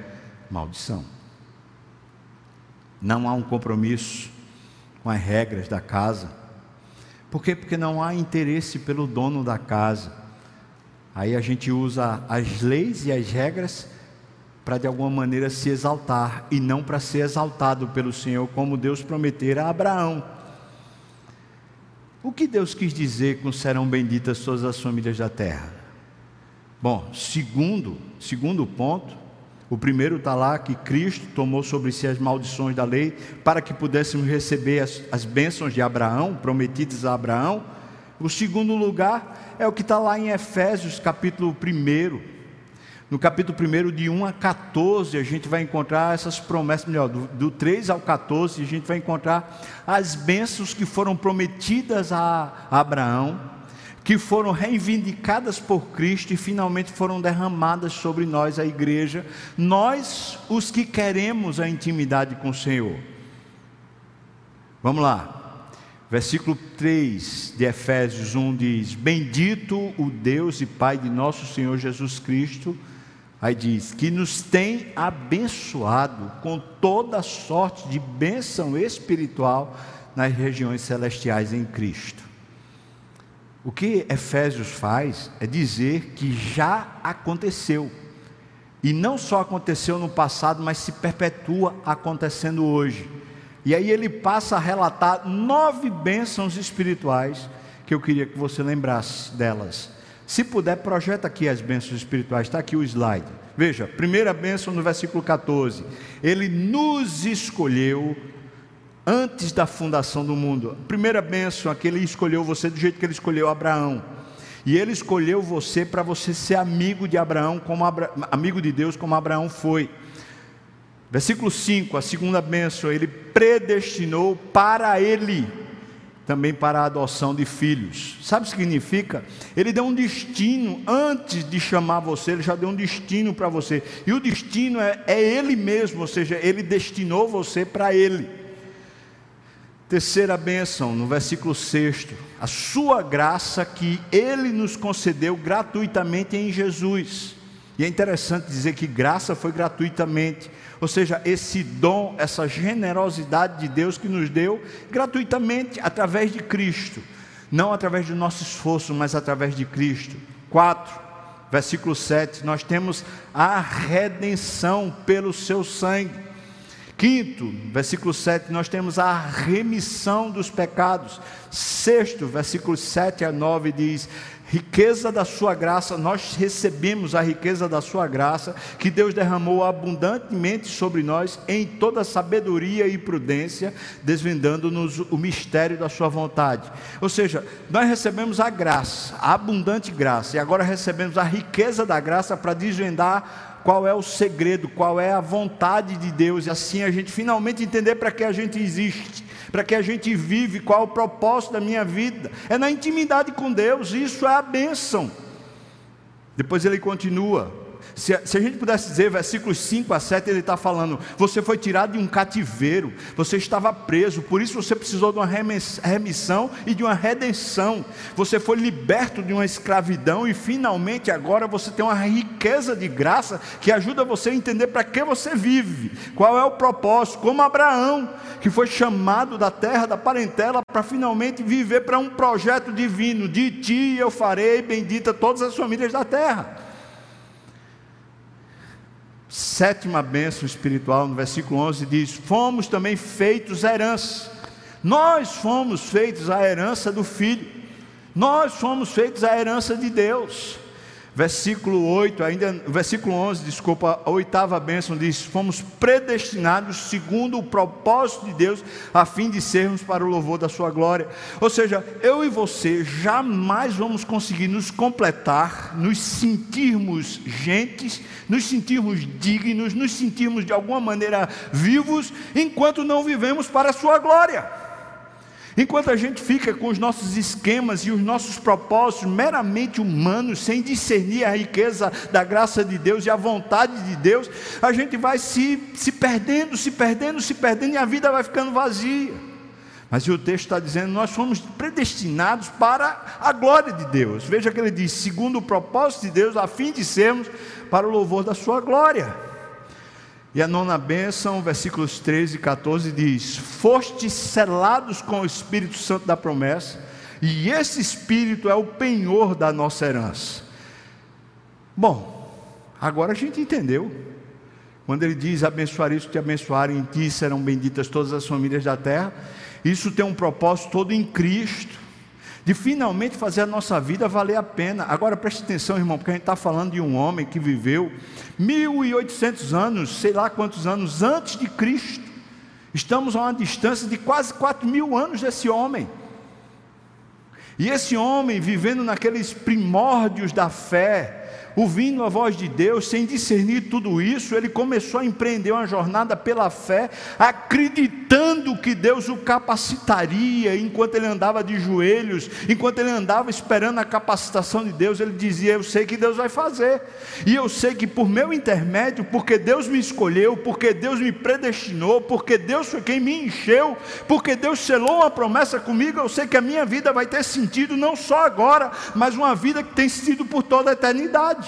maldição. Não há um compromisso com as regras da casa. Por quê? Porque não há interesse pelo dono da casa. Aí a gente usa as leis e as regras para de alguma maneira se exaltar e não para ser exaltado pelo Senhor, como Deus prometera a Abraão. O que Deus quis dizer com serão benditas todas as famílias da terra? Bom, segundo, segundo ponto, o primeiro está lá que Cristo tomou sobre si as maldições da lei para que pudéssemos receber as, as bênçãos de Abraão, prometidas a Abraão. O segundo lugar é o que está lá em Efésios, capítulo 1, no capítulo 1, de 1 a 14, a gente vai encontrar essas promessas, melhor, do, do 3 ao 14, a gente vai encontrar as bênçãos que foram prometidas a Abraão, que foram reivindicadas por Cristo e finalmente foram derramadas sobre nós, a igreja, nós, os que queremos a intimidade com o Senhor. Vamos lá. Versículo 3 de Efésios 1 diz: Bendito o Deus e Pai de nosso Senhor Jesus Cristo Aí diz que nos tem abençoado com toda sorte de bênção espiritual nas regiões celestiais em Cristo. O que Efésios faz é dizer que já aconteceu. E não só aconteceu no passado, mas se perpetua acontecendo hoje. E aí ele passa a relatar nove bênçãos espirituais que eu queria que você lembrasse delas. Se puder, projeta aqui as bênçãos espirituais, está aqui o slide. Veja, primeira bênção no versículo 14: Ele nos escolheu antes da fundação do mundo. Primeira bênção, é que Ele escolheu você do jeito que Ele escolheu Abraão. E Ele escolheu você para você ser amigo de Abraão, como Abra... amigo de Deus, como Abraão foi. Versículo 5, a segunda bênção, Ele predestinou para Ele também para a adoção de filhos. Sabe o que significa? Ele deu um destino, antes de chamar você, ele já deu um destino para você. E o destino é, é Ele mesmo, ou seja, Ele destinou você para Ele. Terceira bênção, no versículo 6, a sua graça que Ele nos concedeu gratuitamente em Jesus. E é interessante dizer que graça foi gratuitamente ou seja, esse dom, essa generosidade de Deus que nos deu gratuitamente através de Cristo, não através do nosso esforço, mas através de Cristo. 4, versículo 7, nós temos a redenção pelo seu sangue. Quinto, versículo 7, nós temos a remissão dos pecados. Sexto, versículo 7 a 9 diz: riqueza da sua graça, nós recebemos a riqueza da sua graça, que Deus derramou abundantemente sobre nós em toda sabedoria e prudência, desvendando-nos o mistério da sua vontade. Ou seja, nós recebemos a graça, a abundante graça, e agora recebemos a riqueza da graça para desvendar qual é o segredo, qual é a vontade de Deus, e assim a gente finalmente entender para que a gente existe para que a gente vive, qual é o propósito da minha vida. É na intimidade com Deus, isso é a bênção. Depois ele continua, se, se, a gente pudesse dizer, versículos 5 a 7, ele está falando: você foi tirado de um cativeiro, você estava preso, por isso você precisou de uma remissão e de uma redenção. Você foi liberto de uma escravidão e finalmente agora você tem uma riqueza de graça que ajuda você a entender para que você vive, qual é o propósito. Como Abraão, que foi chamado da terra, da parentela, para finalmente viver para um projeto divino: de ti eu farei bendita todas as famílias da terra sétima bênção espiritual, no versículo 11 diz: Fomos também feitos herança. Nós fomos feitos a herança do Filho. Nós fomos feitos a herança de Deus. Versículo 8, ainda, versículo 11, desculpa, a oitava bênção diz: Fomos predestinados segundo o propósito de Deus, a fim de sermos para o louvor da Sua glória. Ou seja, eu e você jamais vamos conseguir nos completar, nos sentirmos gentes, nos sentirmos dignos, nos sentirmos de alguma maneira vivos, enquanto não vivemos para a Sua glória. Enquanto a gente fica com os nossos esquemas e os nossos propósitos meramente humanos, sem discernir a riqueza da graça de Deus e a vontade de Deus, a gente vai se, se perdendo, se perdendo, se perdendo e a vida vai ficando vazia. Mas o texto está dizendo: nós fomos predestinados para a glória de Deus. Veja que ele diz: segundo o propósito de Deus, a fim de sermos para o louvor da sua glória. E a nona bênção, versículos 13 e 14 diz: Fostes selados com o Espírito Santo da promessa, e esse Espírito é o penhor da nossa herança. Bom, agora a gente entendeu. Quando ele diz: Abençoarei os que te abençoarem, em ti serão benditas todas as famílias da terra. Isso tem um propósito todo em Cristo de finalmente fazer a nossa vida valer a pena. Agora preste atenção, irmão, porque a gente está falando de um homem que viveu 1800 anos, sei lá quantos anos antes de Cristo. Estamos a uma distância de quase 4 mil anos desse homem. E esse homem vivendo naqueles primórdios da fé, ouvindo a voz de Deus, sem discernir tudo isso, ele começou a empreender uma jornada pela fé, acreditando que Deus o capacitaria, enquanto ele andava de joelhos, enquanto ele andava esperando a capacitação de Deus, ele dizia: Eu sei que Deus vai fazer, e eu sei que por meu intermédio, porque Deus me escolheu, porque Deus me predestinou, porque Deus foi quem me encheu, porque Deus selou uma promessa comigo, eu sei que a minha vida vai ter sentido não só agora, mas uma vida que tem sentido por toda a eternidade.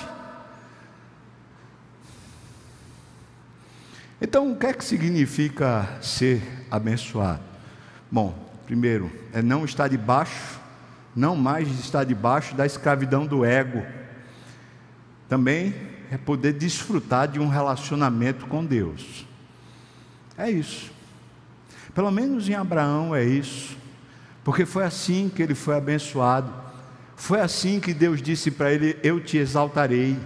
Então, o que é que significa ser abençoado? Bom, primeiro, é não estar debaixo, não mais estar debaixo da escravidão do ego. Também é poder desfrutar de um relacionamento com Deus. É isso. Pelo menos em Abraão é isso. Porque foi assim que ele foi abençoado. Foi assim que Deus disse para ele: Eu te exaltarei.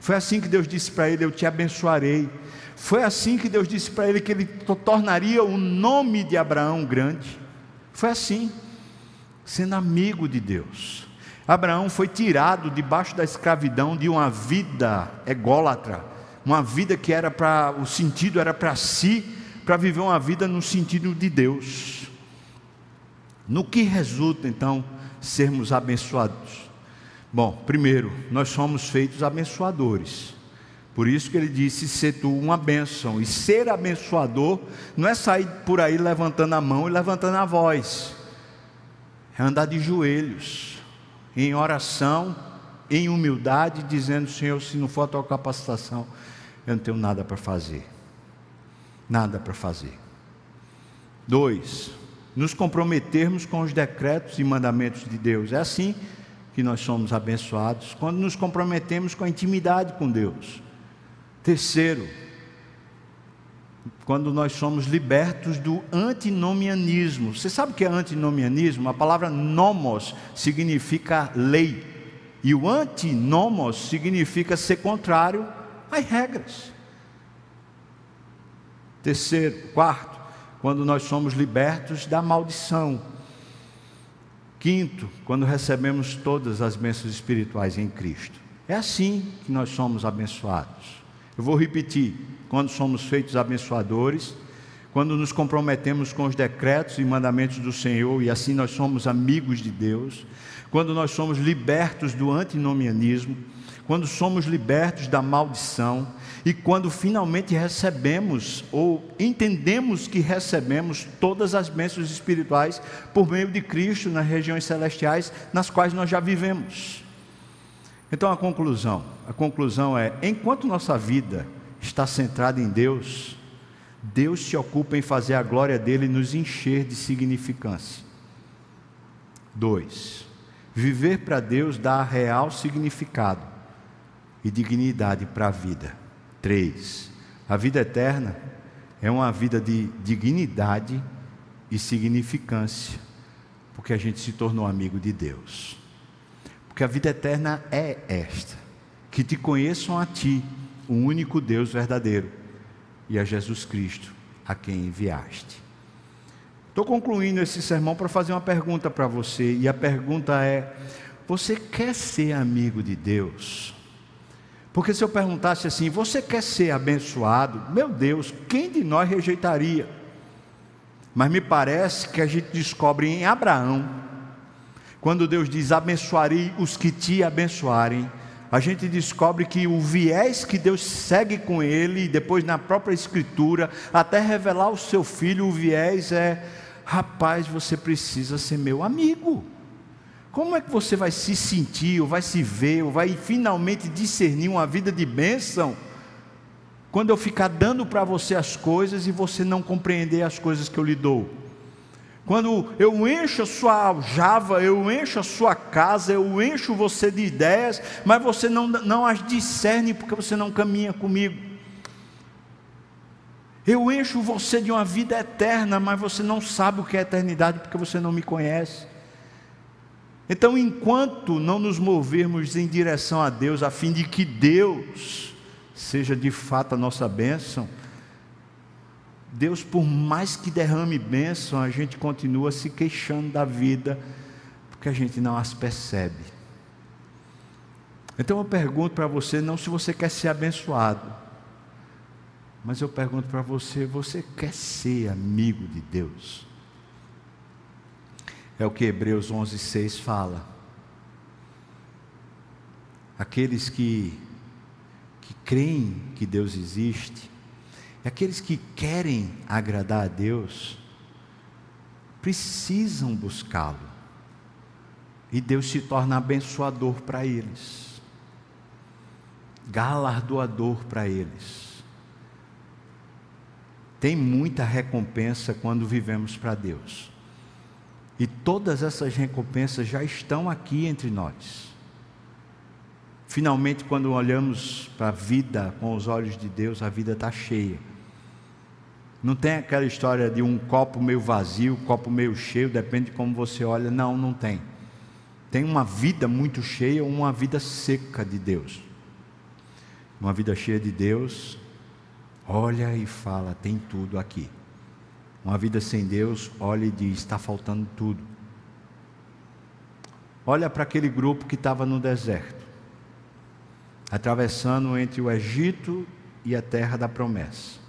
Foi assim que Deus disse para ele: Eu te abençoarei. Foi assim que Deus disse para ele que ele tornaria o nome de Abraão grande. Foi assim, sendo amigo de Deus. Abraão foi tirado debaixo da escravidão de uma vida ególatra, uma vida que era para o sentido era para si, para viver uma vida no sentido de Deus. No que resulta então sermos abençoados? Bom, primeiro, nós somos feitos abençoadores. Por isso que ele disse: ser tu uma bênção. E ser abençoador não é sair por aí levantando a mão e levantando a voz, é andar de joelhos, em oração, em humildade, dizendo: Senhor, se não for a tua capacitação, eu não tenho nada para fazer. Nada para fazer. Dois, nos comprometermos com os decretos e mandamentos de Deus. É assim que nós somos abençoados? Quando nos comprometemos com a intimidade com Deus. Terceiro, quando nós somos libertos do antinomianismo. Você sabe o que é antinomianismo? A palavra nomos significa lei. E o antinomos significa ser contrário às regras. Terceiro, quarto, quando nós somos libertos da maldição. Quinto, quando recebemos todas as bênçãos espirituais em Cristo. É assim que nós somos abençoados. Eu vou repetir: quando somos feitos abençoadores, quando nos comprometemos com os decretos e mandamentos do Senhor e assim nós somos amigos de Deus, quando nós somos libertos do antinomianismo, quando somos libertos da maldição e quando finalmente recebemos ou entendemos que recebemos todas as bênçãos espirituais por meio de Cristo nas regiões celestiais nas quais nós já vivemos. Então a conclusão, a conclusão é, enquanto nossa vida está centrada em Deus, Deus se ocupa em fazer a glória dele nos encher de significância. Dois, viver para Deus dá real significado e dignidade para a vida. Três, a vida eterna é uma vida de dignidade e significância, porque a gente se tornou amigo de Deus. Porque a vida eterna é esta: que te conheçam a ti, o único Deus verdadeiro, e a Jesus Cristo, a quem enviaste. Estou concluindo esse sermão para fazer uma pergunta para você, e a pergunta é: você quer ser amigo de Deus? Porque se eu perguntasse assim, você quer ser abençoado? Meu Deus, quem de nós rejeitaria? Mas me parece que a gente descobre em Abraão, quando Deus diz: abençoarei os que te abençoarem, a gente descobre que o viés que Deus segue com ele, depois na própria Escritura, até revelar o seu filho, o viés é: rapaz, você precisa ser meu amigo. Como é que você vai se sentir, ou vai se ver, ou vai finalmente discernir uma vida de bênção, quando eu ficar dando para você as coisas e você não compreender as coisas que eu lhe dou? Quando eu encho a sua aljava, eu encho a sua casa, eu encho você de ideias, mas você não, não as discerne porque você não caminha comigo. Eu encho você de uma vida eterna, mas você não sabe o que é eternidade porque você não me conhece. Então, enquanto não nos movermos em direção a Deus, a fim de que Deus seja de fato a nossa bênção, Deus, por mais que derrame bênção, a gente continua se queixando da vida, porque a gente não as percebe. Então eu pergunto para você, não se você quer ser abençoado, mas eu pergunto para você, você quer ser amigo de Deus? É o que Hebreus 11:6 fala. Aqueles que que creem que Deus existe, e aqueles que querem agradar a Deus, precisam buscá-lo. E Deus se torna abençoador para eles, galardoador para eles. Tem muita recompensa quando vivemos para Deus. E todas essas recompensas já estão aqui entre nós. Finalmente, quando olhamos para a vida com os olhos de Deus, a vida está cheia. Não tem aquela história de um copo meio vazio, copo meio cheio, depende de como você olha. Não, não tem. Tem uma vida muito cheia uma vida seca de Deus. Uma vida cheia de Deus, olha e fala: tem tudo aqui. Uma vida sem Deus, olha e diz: está faltando tudo. Olha para aquele grupo que estava no deserto, atravessando entre o Egito e a terra da promessa.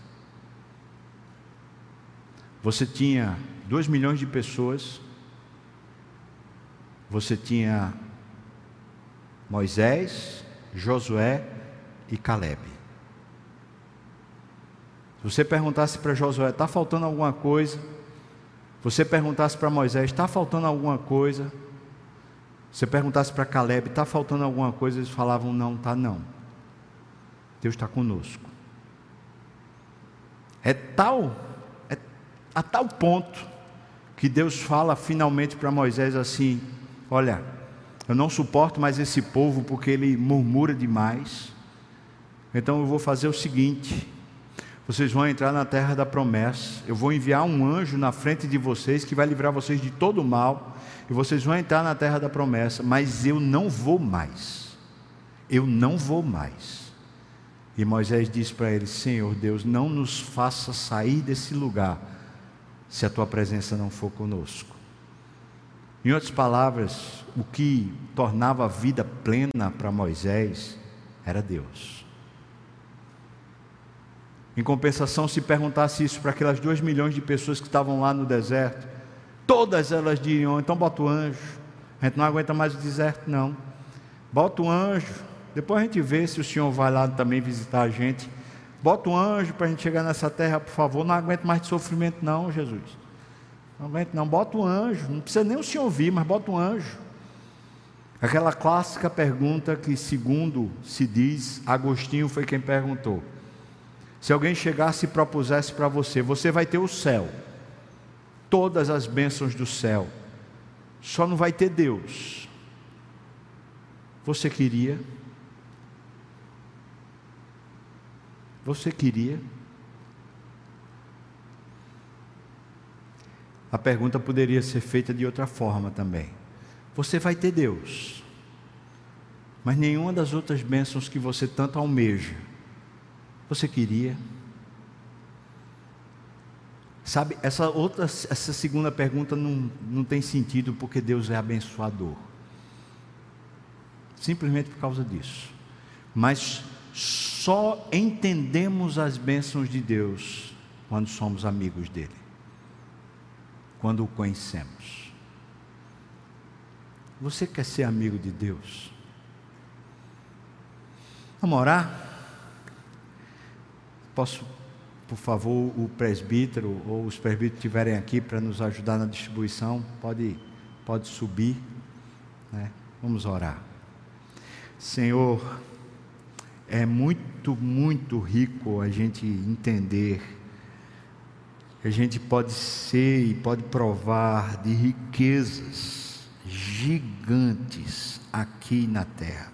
Você tinha dois milhões de pessoas, você tinha Moisés, Josué e Caleb. Se você perguntasse para Josué, está faltando alguma coisa? Você perguntasse para Moisés, está faltando alguma coisa? Você perguntasse para Caleb, está faltando alguma coisa? Eles falavam, não, está não. Deus está conosco. É tal, a tal ponto que Deus fala finalmente para Moisés assim: Olha, Eu não suporto mais esse povo porque ele murmura demais. Então eu vou fazer o seguinte: vocês vão entrar na terra da promessa. Eu vou enviar um anjo na frente de vocês que vai livrar vocês de todo o mal. E vocês vão entrar na terra da promessa. Mas eu não vou mais. Eu não vou mais. E Moisés disse para ele: Senhor Deus, não nos faça sair desse lugar se a tua presença não for conosco. Em outras palavras, o que tornava a vida plena para Moisés era Deus. Em compensação, se perguntasse isso para aquelas duas milhões de pessoas que estavam lá no deserto, todas elas diriam: então bota o anjo, a gente não aguenta mais o deserto, não. Bota o anjo, depois a gente vê se o senhor vai lá também visitar a gente. Bota um anjo para a gente chegar nessa terra, por favor. Não aguento mais de sofrimento, não, Jesus. Não aguento, não. Bota um anjo. Não precisa nem o senhor ouvir, mas bota um anjo. Aquela clássica pergunta que, segundo se diz, Agostinho foi quem perguntou. Se alguém chegasse e propusesse para você, você vai ter o céu, todas as bênçãos do céu, só não vai ter Deus. Você queria? Você queria? A pergunta poderia ser feita de outra forma também. Você vai ter Deus, mas nenhuma das outras bênçãos que você tanto almeja, você queria? Sabe, essa outra, essa segunda pergunta não, não tem sentido porque Deus é abençoador. Simplesmente por causa disso. Mas só entendemos as bênçãos de Deus quando somos amigos dele, quando o conhecemos. Você quer ser amigo de Deus? Vamos orar? Posso, por favor, o presbítero ou os presbíteros estiverem aqui para nos ajudar na distribuição? Pode, pode subir. Né? Vamos orar. Senhor, é muito, muito rico a gente entender a gente pode ser e pode provar de riquezas gigantes aqui na terra,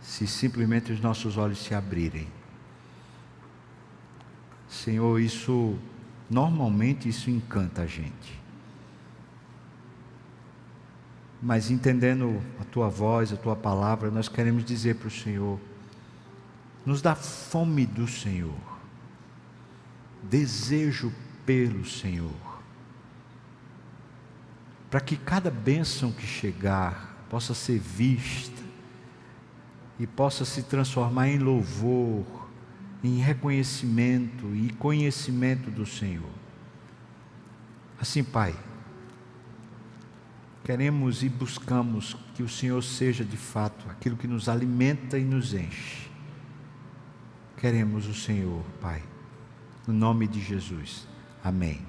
se simplesmente os nossos olhos se abrirem. Senhor, isso normalmente isso encanta a gente. Mas entendendo a tua voz, a tua palavra, nós queremos dizer para o Senhor, nos dá fome do Senhor, desejo pelo Senhor, para que cada bênção que chegar possa ser vista e possa se transformar em louvor, em reconhecimento e conhecimento do Senhor. Assim, Pai, queremos e buscamos que o Senhor seja de fato aquilo que nos alimenta e nos enche queremos o Senhor, Pai. No nome de Jesus. Amém.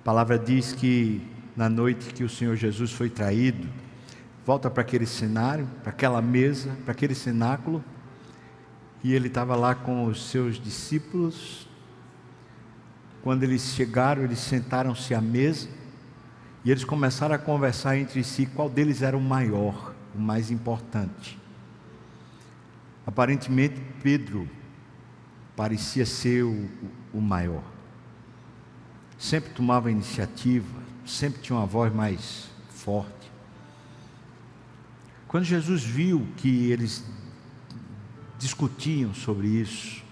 A palavra diz que na noite que o Senhor Jesus foi traído, volta para aquele cenário, para aquela mesa, para aquele cenáculo, e ele estava lá com os seus discípulos. Quando eles chegaram, eles sentaram-se à mesa e eles começaram a conversar entre si qual deles era o maior, o mais importante. Aparentemente, Pedro parecia ser o, o maior. Sempre tomava iniciativa, sempre tinha uma voz mais forte. Quando Jesus viu que eles discutiam sobre isso,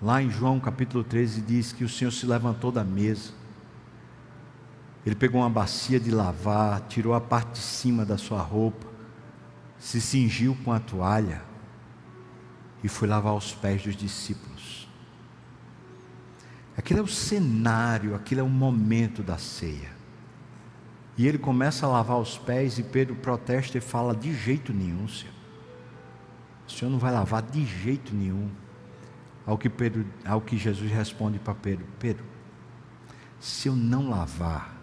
lá em João capítulo 13 diz que o Senhor se levantou da mesa, ele pegou uma bacia de lavar, tirou a parte de cima da sua roupa, se cingiu com a toalha, e foi lavar os pés dos discípulos. Aquilo é o cenário, aquilo é o momento da ceia. E ele começa a lavar os pés e Pedro protesta e fala: De jeito nenhum, Senhor. O Senhor não vai lavar de jeito nenhum. Ao que, Pedro, ao que Jesus responde para Pedro: Pedro, se eu não lavar,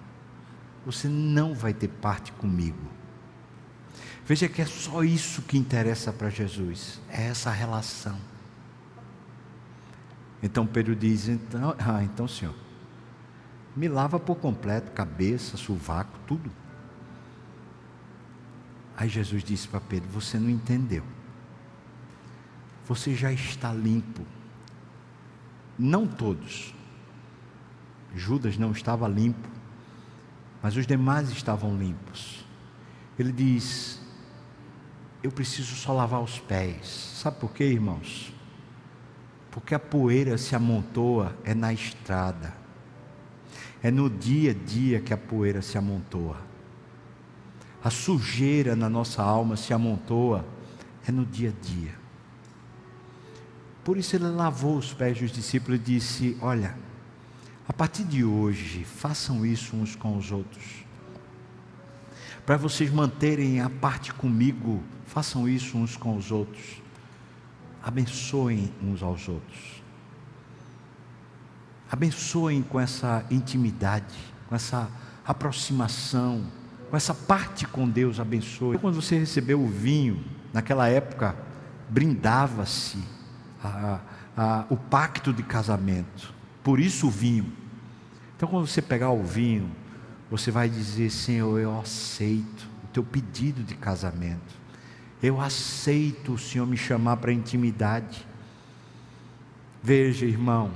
você não vai ter parte comigo. Veja que é só isso que interessa para Jesus, é essa relação. Então Pedro diz: então, ah, então Senhor, me lava por completo, cabeça, sovaco, tudo. Aí Jesus disse para Pedro: Você não entendeu. Você já está limpo. Não todos. Judas não estava limpo, mas os demais estavam limpos. Ele diz: Eu preciso só lavar os pés. Sabe por quê, irmãos? Porque a poeira se amontoa é na estrada. É no dia a dia que a poeira se amontoa. A sujeira na nossa alma se amontoa é no dia a dia. Por isso ele lavou os pés dos discípulos e disse: Olha, a partir de hoje, façam isso uns com os outros. Para vocês manterem a parte comigo, façam isso uns com os outros. Abençoem uns aos outros. Abençoem com essa intimidade, com essa aproximação, com essa parte com Deus. Abençoe. Quando você recebeu o vinho, naquela época, brindava-se o pacto de casamento. Por isso o vinho. Então, quando você pegar o vinho, você vai dizer: Senhor, eu aceito o teu pedido de casamento. Eu aceito o Senhor me chamar para intimidade. Veja, irmão,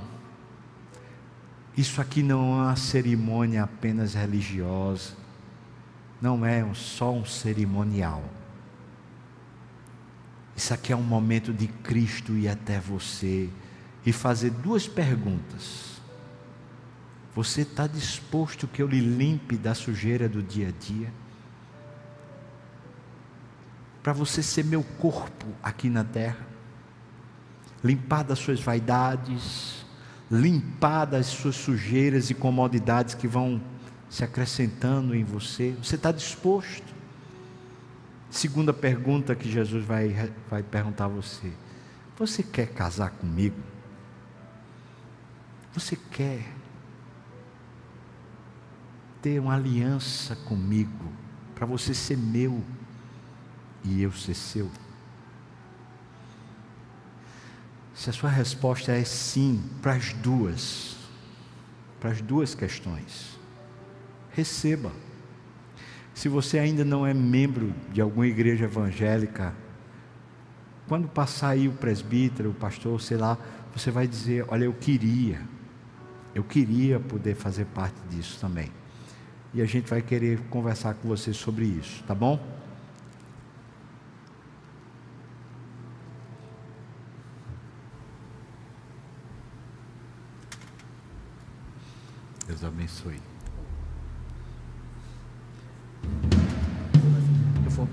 isso aqui não é uma cerimônia apenas religiosa, não é só um cerimonial. Isso aqui é um momento de Cristo ir até você e fazer duas perguntas. Você está disposto que eu lhe limpe da sujeira do dia a dia? Para você ser meu corpo aqui na terra? Limpar das suas vaidades, limpar das suas sujeiras e comodidades que vão se acrescentando em você? Você está disposto? Segunda pergunta que Jesus vai, vai perguntar a você: Você quer casar comigo? Você quer ter uma aliança comigo, para você ser meu e eu ser seu? Se a sua resposta é sim para as duas, para as duas questões, receba. Se você ainda não é membro de alguma igreja evangélica, quando passar aí o presbítero, o pastor, sei lá, você vai dizer: Olha, eu queria, eu queria poder fazer parte disso também. E a gente vai querer conversar com você sobre isso, tá bom? Deus abençoe. Eu vou.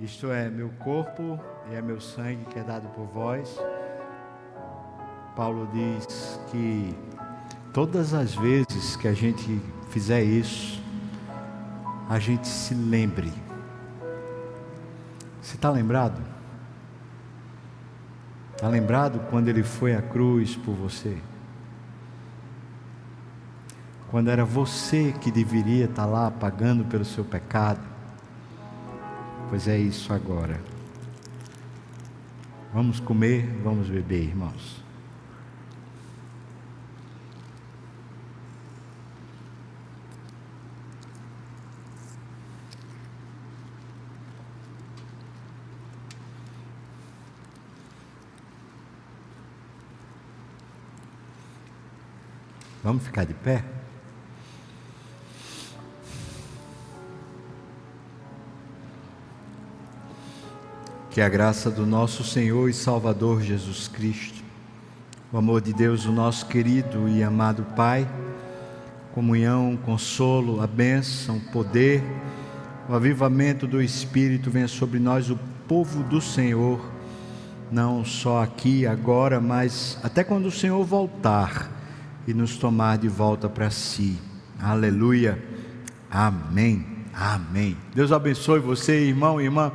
Isto é meu corpo e é meu sangue que é dado por vós. Paulo diz que todas as vezes que a gente fizer isso, a gente se lembre. Você está lembrado? Está lembrado quando ele foi à cruz por você? Quando era você que deveria estar lá pagando pelo seu pecado? Pois é isso agora. Vamos comer, vamos beber, irmãos. Vamos ficar de pé? Que a graça do nosso Senhor e Salvador Jesus Cristo, o amor de Deus, o nosso querido e amado Pai, comunhão, consolo, a bênção, poder, o avivamento do Espírito venha sobre nós, o povo do Senhor, não só aqui, agora, mas até quando o Senhor voltar e nos tomar de volta para si. Aleluia. Amém. Amém. Deus abençoe você, irmão e irmã.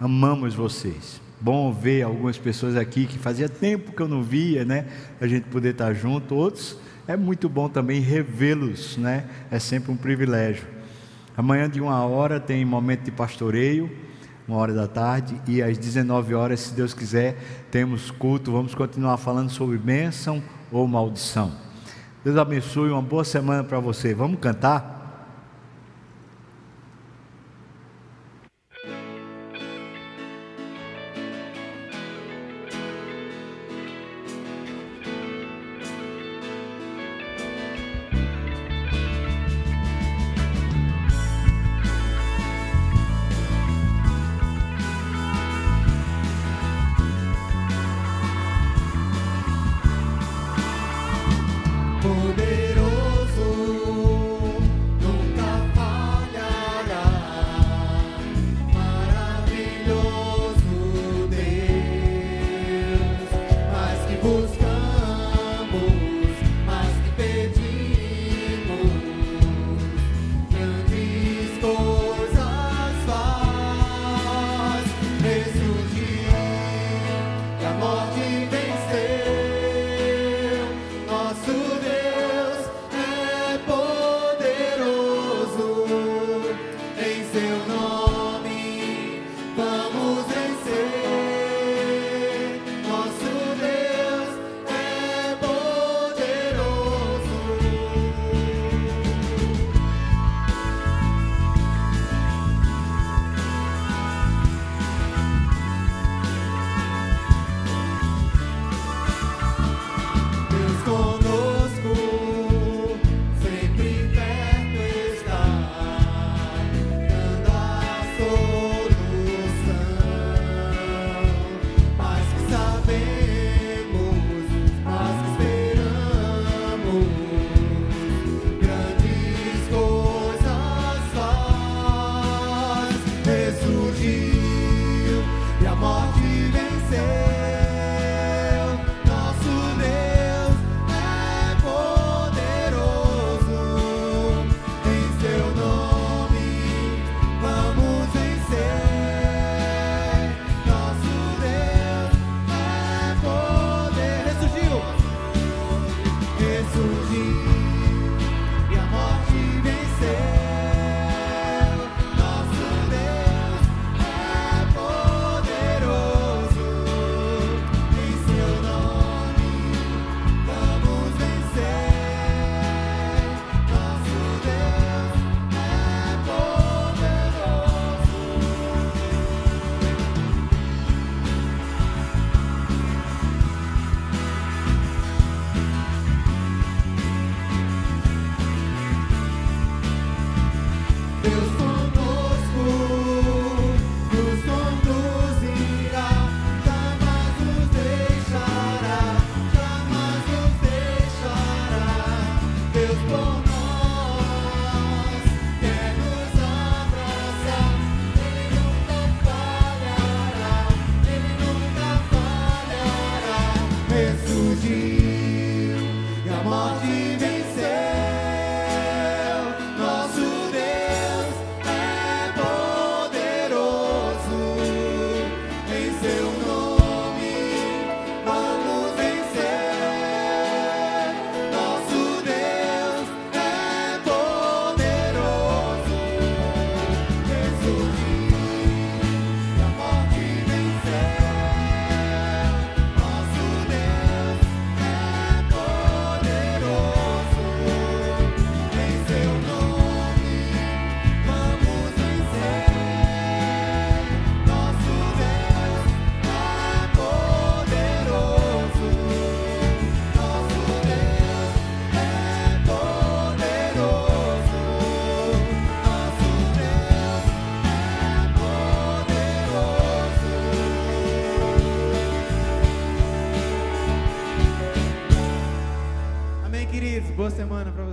Amamos vocês. Bom ver algumas pessoas aqui que fazia tempo que eu não via, né? A gente poder estar junto. Outros é muito bom também revê-los, né? É sempre um privilégio. Amanhã de uma hora tem momento de pastoreio, uma hora da tarde, e às 19 horas, se Deus quiser, temos culto. Vamos continuar falando sobre bênção ou maldição. Deus abençoe, uma boa semana para você. Vamos cantar?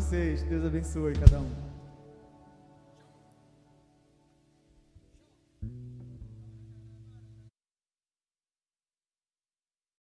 Vocês. Deus abençoe cada um.